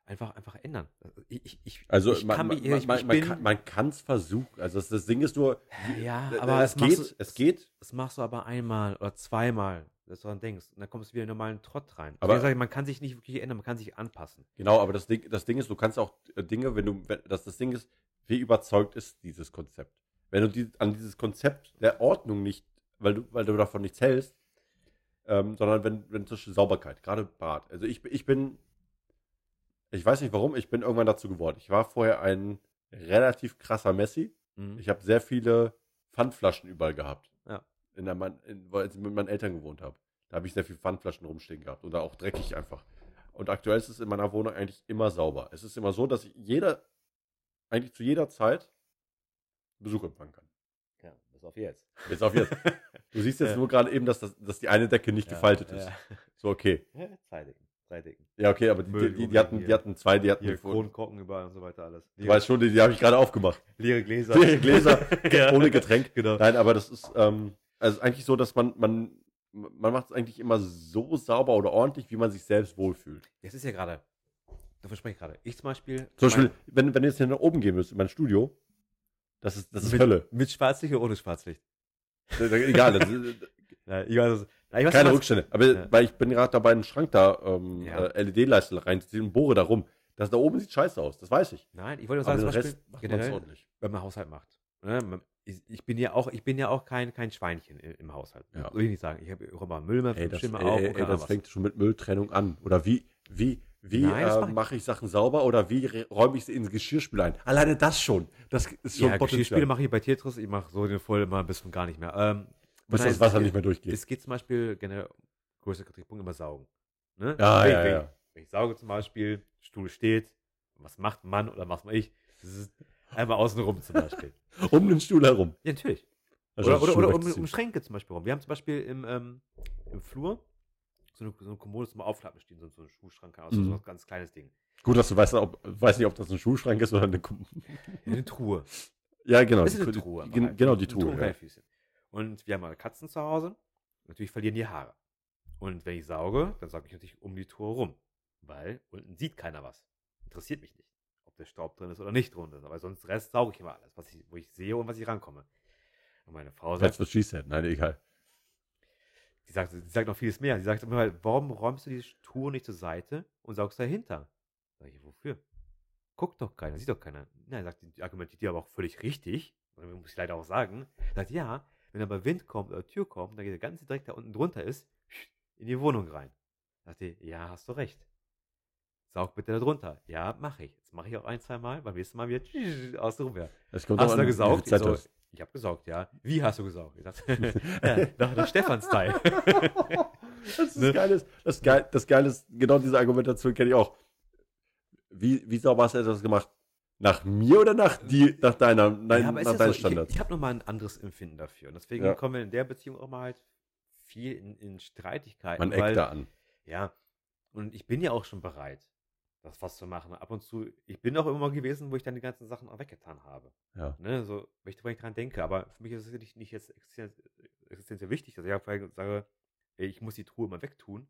einfach, einfach ändern. Ich, ich, Also ich man, kann man, mich- man, man, bin- kann man kann es versuchen. Also das, das Ding ist nur, ja, aber es geht, du- es geht. Das machst du aber einmal oder zweimal, dass du daran denkst. Und dann kommst du wieder in den normalen Trott rein. Aber- Aber sage ich, man kann sich nicht wirklich ändern, man kann sich anpassen. Genau, aber das Ding, das Ding ist, du kannst auch äh, Dinge, wenn du, wenn, das, das Ding ist, wie überzeugt ist dieses Konzept. Wenn du die, an dieses Konzept der Ordnung nicht, weil du, weil du davon nichts hältst, ähm, sondern wenn, wenn zum Beispiel Sauberkeit, gerade Bad. Also ich, ich bin, ich weiß nicht warum, ich bin irgendwann dazu geworden. Ich war vorher ein relativ krasser Messi. Mhm. Ich habe sehr viele Pfandflaschen überall gehabt. Ja. In der, Mann- in, weil ich mit meinen Eltern gewohnt habe. Da habe ich sehr viele Pfandflaschen rumstehen gehabt. Oder auch dreckig einfach. Und aktuell ist es in meiner Wohnung eigentlich immer sauber. Es ist immer so, dass ich jeder, eigentlich zu jeder Zeit Besuch empfangen kann. ja, bis auf jetzt. Jetzt auf jetzt. Du siehst jetzt Ja. nur gerade eben, dass, das, dass die eine Decke nicht gefaltet ist. Ja. So, okay. Zwei Decken. Zwei Decken. Ja, okay, aber die, Müll die, die, hatten, rumliegen die hatten zwei, die hatten Hier, Kronkorken überall und so weiter alles. Du weißt schon, die, die habe ich gerade aufgemacht. leere Gläser. Leere Gläser, Ja. ohne Getränk. Genau. Nein, aber das ist ähm, also eigentlich so, dass man, man, man macht es eigentlich immer so sauber oder ordentlich, wie man sich selbst wohlfühlt. Das ist ja gerade, davon spreche ich gerade. Ich zum Beispiel. Zum Beispiel, wenn, wenn du jetzt hier nach oben gehen müsst, in mein Studio, das ist, das ist mit, Hölle. Mit Schwarzlicht oder ohne Schwarzlicht? Egal, das ist, Ja, ich weiß, na, ich weiß keine Rückstände. Aber Ja. weil ich bin gerade dabei, einen Schrank da, ähm, Ja. äh, LED-Leiste reinzuziehen und bohre da rum. Das da oben sieht scheiße aus, das weiß ich. Nein, ich wollte nur Aber sagen, den zum Rest macht man generell, ordentlich. wenn man Haushalt macht. Ne? Man- Ich, ich bin ja auch, ich bin ja auch kein, kein Schweinchen i- im Haushalt. Ja. Soll ich nicht sagen. Ich habe auch mal Müll, Ey, das, ey, auf ey, ey, das fängt schon mit Mülltrennung an. Oder wie, wie, Wie äh, mache ich Sachen sauber oder wie räume ich sie ins Geschirrspül ein? Alleine das schon. Das ist schon Ja, Potenzial. Geschirrspiele mache ich bei Tetris, ich mache so den voll immer bis zum gar nicht mehr. Ähm, Bis nein, das Wasser geht- nicht mehr durchgeht. Es geht zum Beispiel generell, größter Kritikpunkt, immer saugen. Ne? Ja, ja, ja. wenn ich sauge zum Beispiel, Stuhl steht, was macht Mann oder was mache ich? Das ist einmal außenrum zum Beispiel. Um den Stuhl herum. ja, natürlich. Also oder oder, oder um, um Schränke zum Beispiel rum. Wir haben zum Beispiel im, ähm, im Flur so eine, so eine Kommode zum Aufklappen stehen, so, so ein Schuhschrank, also Mhm. so ein ganz kleines Ding. Gut, dass du weißt, ob, weiß nicht, ob das ein Schuhschrank ist oder eine. Kum- Eine Truhe. Ja, genau. Das ist die- eine Truhe. gen- halt. Genau, die Truhe. mit Ja. kleinen Füßchen. Und wir haben mal Katzen zu Hause. Natürlich verlieren die Haare. Und wenn ich sauge, dann sauge ich natürlich um die Truhe rum. Weil unten sieht keiner was. Interessiert mich nicht, der Staub drin ist oder nicht drin ist. Aber sonst Rest sauge ich immer alles, was ich, wo ich sehe und was ich rankomme. Und meine Frau sagt, That's what she said. Nein, egal. die sagt, die sagt noch vieles mehr. Sie sagt immer, halt, warum räumst du die Truhe nicht zur Seite und saugst dahinter? Sag ich, wofür? Guckt doch keiner, sieht doch keiner. Nein, sagt die, argumentiert die aber auch völlig richtig. Und muss ich leider auch sagen. Sagt, ja, wenn aber Wind kommt oder Tür kommt, dann geht der ganze Dreck, der unten drunter ist, in die Wohnung rein. Sagt die, ja, hast du recht. Saug bitte da drunter. Ja, mache ich. Das mache ich auch ein, zwei Mal, beim nächsten Mal wieder aus. Es kommt Hast du da gesaugt? Ich, so, ich habe gesaugt, ja. Wie hast du gesaugt? Ich dachte, ja, nach der Stefan-Style. Das ist Ne? geil. Ist, das, geil, das Geile ist, genau diese Argumentation kenne ich auch. Wie, wie sauber hast du das gemacht? Nach mir oder nach, die, nach deiner, nein, ja, nach deinen so, Standards? Ich, ich habe nochmal ein anderes Empfinden dafür. Und deswegen Ja. kommen wir in der Beziehung auch mal halt viel in, in Streitigkeiten. Man eckt weil, da an. Ja, und ich bin ja auch schon bereit, das was zu machen. Ab und zu, ich bin auch immer gewesen, wo ich dann die ganzen Sachen auch weggetan habe. Ja. Ne, so, wenn ich, wenn ich dran denke. Aber für mich ist es nicht, nicht jetzt existenz- existenziell wichtig, dass ich einfach sage, ey, ich muss die Truhe mal wegtun.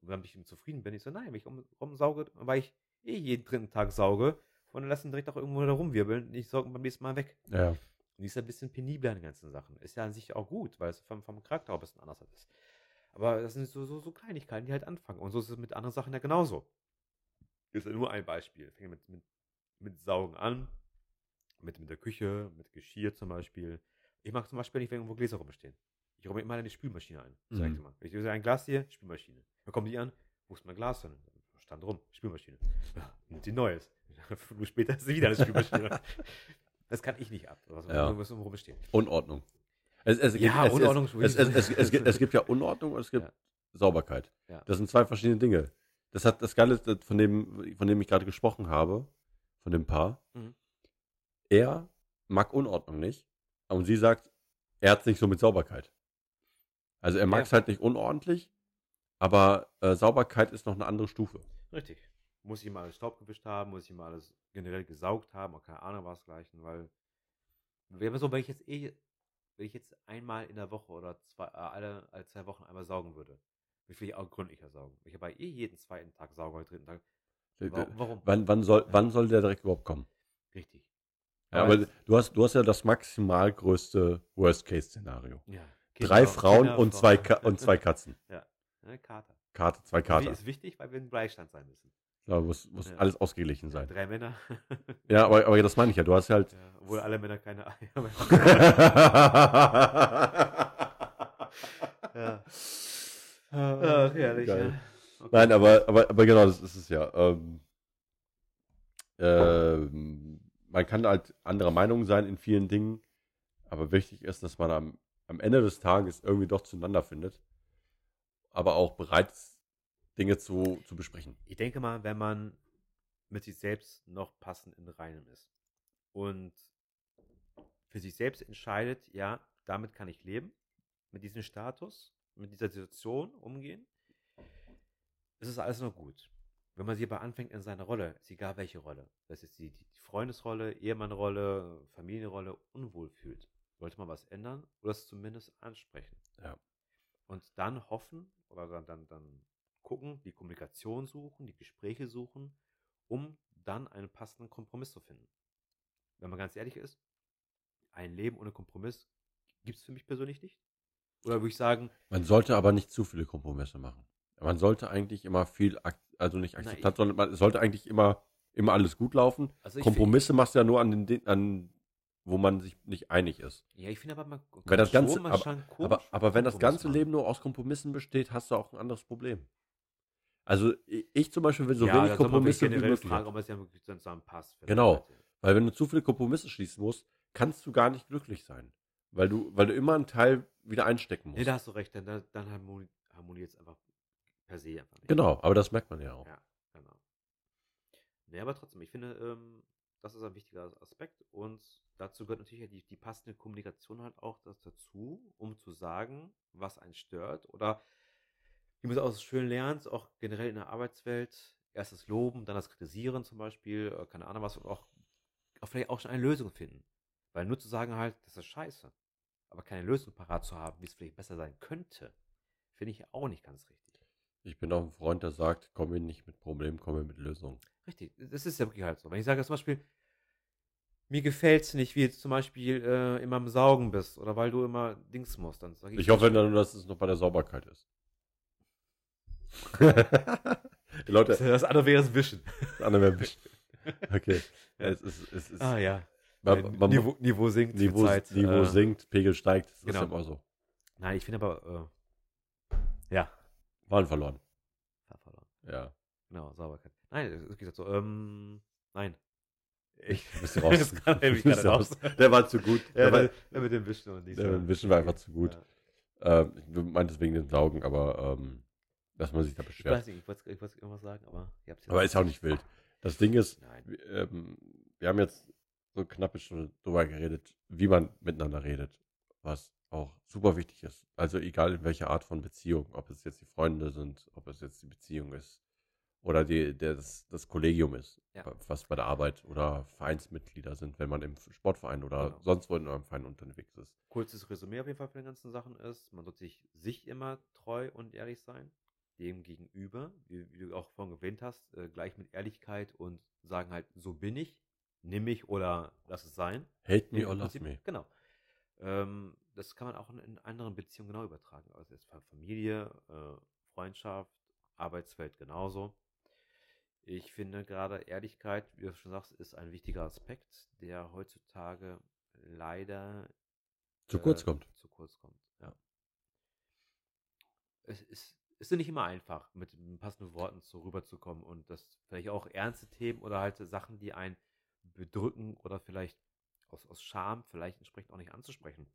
Und wenn ich zufrieden bin, ich so, nein, wenn ich um, rumsauge, weil ich eh jeden dritten Tag sauge, und dann lassen direkt auch irgendwo da rumwirbeln, und ich sauge beim nächsten Mal weg. Ja. Und die ist ein bisschen penibler an den ganzen Sachen. Ist ja an sich auch gut, weil es vom, vom Charakter auch ein bisschen anders ist. Aber das sind so, so, so Kleinigkeiten, die halt anfangen. Und so ist es mit anderen Sachen ja genauso. Ist nur ein Beispiel. Fängt mit, mit, mit Saugen an, mit, mit der Küche, mit Geschirr zum Beispiel. Ich mag zum Beispiel nicht, wenn irgendwo Gläser rumstehen. Ich räume immer eine Spülmaschine ein. Sag ich Mhm. immer. Ich sehe ein Glas hier, Spülmaschine. Dann kommen die an, wo ist mein Glas denn? Stand rum, Spülmaschine. Nimmt die Neues. Fünf Minuten später ist sie wieder eine Spülmaschine. das kann ich nicht ab, was, Ja. irgendwo rumsteht. Unordnung. Es, es, Ja, es, Unordnung Es, es, gibt- es gibt ja Unordnung und es gibt Ja. Sauberkeit. Ja. Das sind zwei verschiedene Dinge. Das hat das Geile, ist, von dem, von dem ich gerade gesprochen habe, von dem Paar. Mhm. Er mag Unordnung nicht. Und sie sagt, er hat es nicht so mit Sauberkeit. Also er mag es Ja. halt nicht unordentlich, aber äh, Sauberkeit ist noch eine andere Stufe. Richtig. Muss ich mal alles Staub gewischt haben, muss ich mal alles generell gesaugt haben, auch keine Ahnung was gleichen, weil wäre so, wenn ich jetzt eh, wenn ich jetzt einmal in der Woche oder zwei, äh, alle, alle zwei Wochen einmal saugen würde, ich auch gründlicher saugen. Ich habe ja eh jeden zweiten Tag saugen, oder dritten Tag. Warum? warum? Wann, wann, soll, wann soll der direkt überhaupt kommen? Richtig. Ja, Aber aber du hast, du hast ja das maximal größte Worst-Case-Szenario. Ja. Drei Kinder- Frauen Kinder, und zwei, Frauen. Ka und zwei Katzen. Ne, Kater. Karte, zwei Kater. ist wichtig, weil wir in Bleistand sein müssen. Da muss, muss Ja. alles ausgeglichen Ja, sein. drei Männer. Ja, aber, aber das meine ich ja. Du hast ja halt. ja, obwohl alle Männer keine Eier haben. ja. Ach, herrlich. Geil. Ja. Okay. Nein, aber, aber, aber genau, das ist es ja. Ähm, ähm, man kann halt anderer Meinung sein in vielen Dingen, aber wichtig ist, dass man am, am Ende des Tages irgendwie doch zueinander findet, aber auch bereit ist, Dinge zu, zu besprechen. Ich denke mal, wenn man mit sich selbst noch passend in Reinen ist und für sich selbst entscheidet, ja, damit kann ich leben, mit diesem Status, mit dieser Situation umgehen, ist es alles noch gut. Wenn man sich aber anfängt in seiner Rolle, ist egal welche Rolle, das ist die, die Freundesrolle, Ehemannrolle, Familienrolle, unwohl fühlt, sollte man was ändern oder es zumindest ansprechen. Ja. Und dann hoffen oder dann, dann, dann gucken, die Kommunikation suchen, die Gespräche suchen, um dann einen passenden Kompromiss zu finden. Wenn man ganz ehrlich ist, ein Leben ohne Kompromiss gibt es für mich persönlich nicht. Oder würde ich sagen, Man sollte aber nicht zu viele Kompromisse machen. Man sollte eigentlich immer viel, also nicht Akzeptanz, sondern man es sollte eigentlich immer, immer alles gut laufen. also Kompromisse machst du ja nur an den, an, wo man sich nicht einig ist. Find, ja, ich finde aber man kann Wenn das schon ganze- mal aber- schon Aber, komisch aber wenn das ganze machen. Leben nur aus Kompromissen besteht, hast du auch ein anderes Problem. Also ich zum Beispiel will so ja, wenig Kompromisse wie möglich. fragen, ob es ja wirklich zusammenpasst. Genau. Leute. Weil wenn du zu viele Kompromisse schließen musst, kannst du gar nicht glücklich sein. Weil du, weil du immer einen Teil wieder einstecken musst. Nee, da hast du recht, dann, dann harmoni harmoniert es einfach per se einfach nicht. genau, aber das merkt man ja auch. Ja, genau. Nee, aber trotzdem, ich finde, ähm, das ist ein wichtiger Aspekt und dazu gehört natürlich die, die passende Kommunikation halt auch das dazu, um zu sagen, was einen stört oder wie man es auch schön lernt, auch generell in der Arbeitswelt, erst das Loben, dann das Kritisieren zum Beispiel, äh, keine Ahnung was und auch, auch vielleicht auch schon eine Lösung finden. Weil nur zu sagen halt, das ist scheiße, aber keine Lösung parat zu haben, wie es vielleicht besser sein könnte, finde ich auch nicht ganz richtig. Ich bin auch ein Freund, der sagt, komm mir nicht mit Problemen, komm mir mit Lösungen. Richtig, das ist ja wirklich halt so. Wenn ich sage zum Beispiel, mir gefällt es nicht, wie du zum Beispiel äh, immer am Saugen bist oder weil du immer Dings musst, dann sage ich. Ich hoffe dann, dass es noch bei der Sauberkeit ist. Leute, das andere wäre das Wischen. das andere wäre ein bisschen. Okay. Ja. Es ist, es ist, Ah ja. Man, man, Niveau, Niveau sinkt. Niveau, Zeit. Niveau äh, sinkt, Pegel steigt. Das genau. ist ja immer so. Nein, ich finde aber, äh, ja, Waren verloren. Fahr verloren. Ja. Genau, Sauberkeit. Nein, es geht so, ähm, nein. Ich, Bist raus. das kann nämlich gerade raus. Der war zu gut. Ja, der war, der, mit dem Wischen und der mit dem Wischen war einfach zu gut. Ja. ähm, ich meinte es wegen dem Saugen, aber ähm, dass man sich da Ich beschwert. weiß nicht, ich wollte, ich irgendwas sagen, aber ihr habt Aber ist auch nicht wild. Das Ding ist, Nein. wir, ähm, wir haben jetzt so knappe Stunde drüber geredet, wie man miteinander redet, was auch super wichtig ist. Also egal in welcher Art von Beziehung, ob es jetzt die Freunde sind, ob es jetzt die Beziehung ist oder die, der, das, das Kollegium ist, Ja. was bei der Arbeit oder Vereinsmitglieder sind, wenn man im Sportverein oder Genau. sonst wo in einem Verein unterwegs ist. kurzes Resümee auf jeden Fall von den ganzen Sachen ist, man sollte sich, sich immer treu und ehrlich sein, dem gegenüber, wie, wie du auch vorhin erwähnt hast, äh, gleich mit Ehrlichkeit und sagen halt, so bin ich, nimm mich oder lass es sein. Hate me or love me. Genau. Ähm, das kann man auch in, in anderen Beziehungen genau übertragen. Also jetzt Familie, äh, Freundschaft, Arbeitswelt genauso. Ich finde gerade Ehrlichkeit, wie du schon sagst, ist ein wichtiger Aspekt, der heutzutage leider Zu äh, kurz kommt. Zu kurz kommt, ja. Es ist, ist nicht immer einfach, mit den passenden Worten so rüberzukommen und das vielleicht auch ernste Themen oder halt Sachen, die einen bedrücken oder vielleicht aus, aus Scham vielleicht entsprechend auch nicht anzusprechen.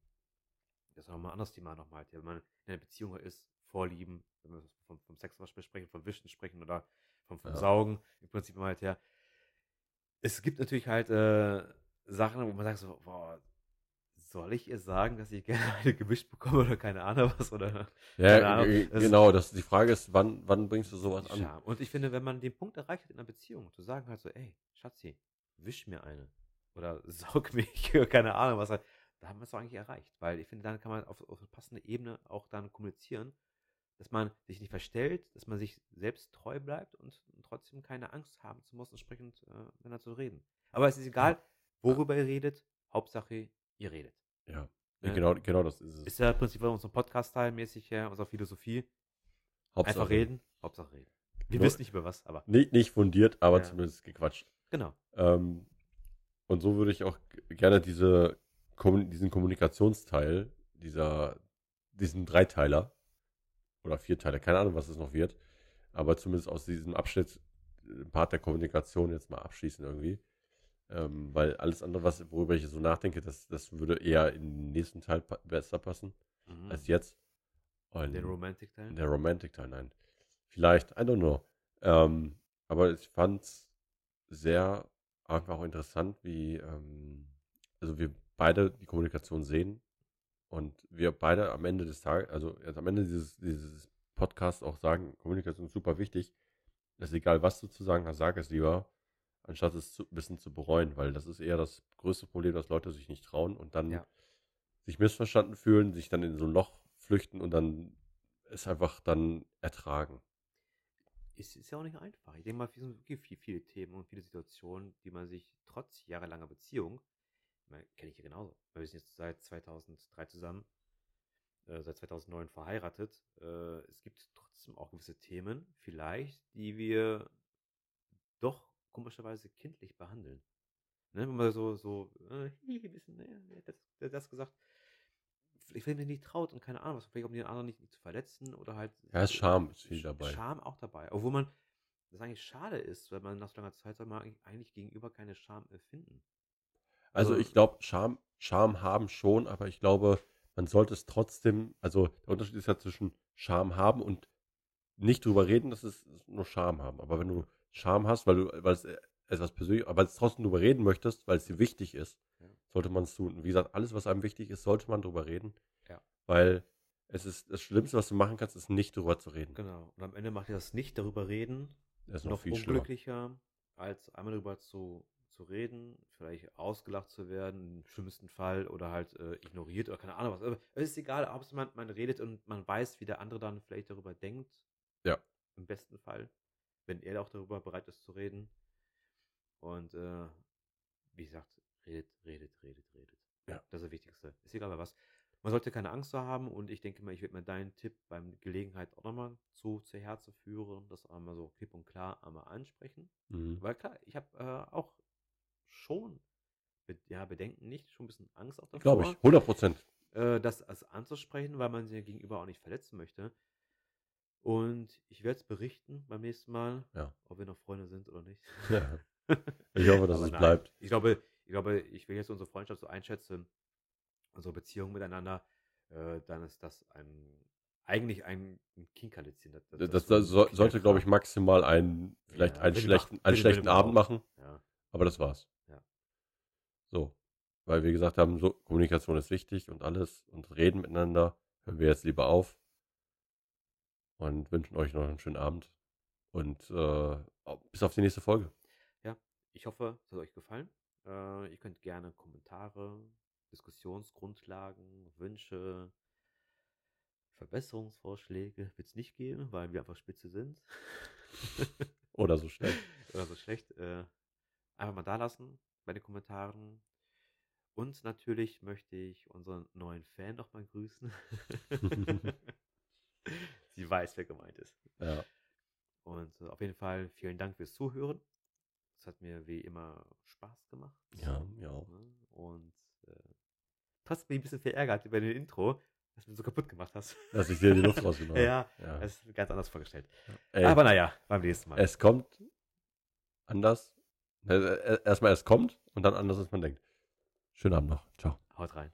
Das ist nochmal ein anderes Thema nochmal. Wenn man in einer Beziehung ist, Vorlieben, wenn wir vom, vom Sex zum Beispiel sprechen, vom Wischen sprechen oder vom, vom Ja. Saugen, im Prinzip immer halt her. Es gibt natürlich halt äh, Sachen, wo man sagt so, boah, soll ich ihr sagen, dass ich gerne eine gewischt bekomme oder keine Ahnung was oder Ja, Ahnung. äh, Das- genau. Das, die Frage ist, wann, wann bringst du sowas an? Und ich finde, wenn man den Punkt erreicht hat in einer Beziehung, zu sagen halt so, ey, Schatzi, wisch mir eine. Oder saug mich, keine Ahnung, was halt, da haben wir es doch eigentlich erreicht. Weil ich finde, dann kann man auf, auf eine passende Ebene auch dann kommunizieren, dass man sich nicht verstellt, dass man sich selbst treu bleibt und trotzdem keine Angst haben zu muss, entsprechend äh, miteinander zu reden. Aber es ist egal, worüber ihr redet, Hauptsache, ihr redet. Ja. Ja. Genau, genau das ist es. Ist ja im Prinzip bei unserem Podcast-Teil mäßig her, unserer Philosophie. Hauptsache. Einfach reden, Hauptsache reden. Wir Nur- wissen nicht über was, aber Nicht, nicht fundiert, aber Ja. zumindest gequatscht. Genau. Ähm, und so würde ich auch gerne diese, diesen Kommunikationsteil, dieser, diesen Dreiteiler oder Vierteiler, keine Ahnung, was es noch wird, aber zumindest aus diesem Abschnitt, äh, Part der Kommunikation jetzt mal abschließen irgendwie. Ähm, weil alles andere, was, worüber ich so nachdenke, das, das würde eher in den nächsten Teil pa besser passen Mhm. als jetzt. Und Den Romantic-Teil. der Romantic-Teil, nein. Vielleicht, I don't know. Ähm, aber ich fand's sehr einfach auch interessant, wie, ähm, also wir beide die Kommunikation sehen und wir beide am Ende des Tages, also jetzt am Ende dieses, dieses Podcasts auch sagen, Kommunikation ist super wichtig. Es ist egal, was du zu sagen hast, sag es lieber, anstatt es zu, ein bisschen zu bereuen, weil das ist eher das größte Problem, dass Leute sich nicht trauen und dann Ja. sich missverstanden fühlen, sich dann in so ein Loch flüchten und dann es einfach dann ertragen. Ist, ist ja auch nicht einfach. Ich denke mal, es sind wirklich viel, viele Themen und viele Situationen, die man sich trotz jahrelanger Beziehung, kenne ich ja genauso. Wir sind jetzt seit 2003 zusammen, äh, seit 2009 verheiratet. Äh, es gibt trotzdem auch gewisse Themen, vielleicht, die wir doch komischerweise kindlich behandeln. Ne, wenn man so, so, äh, ein bisschen, ne, das, das gesagt. Vielleicht wenn man nicht traut und keine Ahnung, was, vielleicht um den anderen nicht, nicht zu verletzen oder halt. Ja, ist Charme ist viel dabei. Scham auch dabei. Obwohl man das eigentlich schade ist, weil man nach so langer Zeit soll man eigentlich- gegenüber keine Scham empfinden. Also Also- ich glaube, Charme, Charme haben schon, aber ich glaube, man sollte es trotzdem, also der Unterschied ist ja zwischen Charme haben und nicht drüber reden, das ist nur Charme haben. Aber wenn du Charme hast, weil du, weil es etwas persönlich, aber es trotzdem drüber reden möchtest, weil es dir wichtig ist, Ja. Sollte man es tun. Wie gesagt, alles, was einem wichtig ist, sollte man drüber reden. Ja. Weil es ist das Schlimmste, was du machen kannst, ist nicht drüber zu reden. Genau. Und am Ende macht dir das nicht darüber reden, Das ist noch, noch viel schlimmer. unglücklicher, als einmal darüber zu, zu reden, vielleicht ausgelacht zu werden, im schlimmsten Fall, oder halt äh, ignoriert oder keine Ahnung was. Aber es ist egal, ob man, man redet und man weiß, wie der andere dann vielleicht darüber denkt. Ja. Im besten Fall, wenn er auch darüber bereit ist zu reden. Und äh, wie gesagt, redet, redet, redet, redet. Ja. Das ist das Wichtigste. Ist egal bei was. Man sollte keine Angst zu haben und ich denke mal, ich werde mir deinen Tipp beim Gelegenheit auch nochmal zu, zu Herzen führen, das einmal so klipp und klar einmal ansprechen. Mhm. Weil klar, ich habe äh, auch schon, ja, Bedenken nicht, schon ein bisschen Angst auch davor, Glaube ich, 100 Prozent. äh, das als anzusprechen, weil man sie gegenüber auch nicht verletzen möchte. Und ich werde es berichten beim nächsten Mal, Ja. ob wir noch Freunde sind oder nicht. Ja. Ich hoffe, dass es nein, bleibt. Ich glaube, ich glaube, ich will jetzt unsere Freundschaft so einschätzen, unsere Beziehung miteinander, äh, dann ist das ein eigentlich ein, ein Kinkerlitzchen. Das, Das, das das, so sollte, glaube ich, maximal einen, vielleicht Ja, einen schlechten, einen schlechten Abend machen, Ja, aber das war's. Ja. So. Weil wir gesagt haben, so, Kommunikation ist wichtig und alles und reden miteinander. Hören wir jetzt lieber auf. Und wünschen euch noch einen schönen Abend. Und äh, bis auf die nächste Folge. ich hoffe, es hat euch gefallen. Äh, ihr könnt gerne Kommentare, Diskussionsgrundlagen, Wünsche, Verbesserungsvorschläge wird es nicht geben, weil wir einfach spitze sind. Oder so schnell. Oder so schlecht. Äh, einfach mal da lassen bei den Kommentaren. Und natürlich möchte ich unseren neuen Fan noch mal grüßen. Sie weiß, wer gemeint ist. ja. Und äh, auf jeden Fall vielen Dank fürs Zuhören. Es hat mir wie immer Spaß gemacht. Ja, ja. Ne? Und äh, trotzdem bin ich ein bisschen verärgert über den Intro, dass du so kaputt gemacht hast. Dass ich dir die Luft rausgenommen ja, ja. das ist ganz anders vorgestellt. Ey, Aber naja, beim nächsten Mal. es kommt anders. Äh, äh, Erstmal es kommt und dann anders, als man denkt. Schönen Abend noch. Ciao. Haut rein.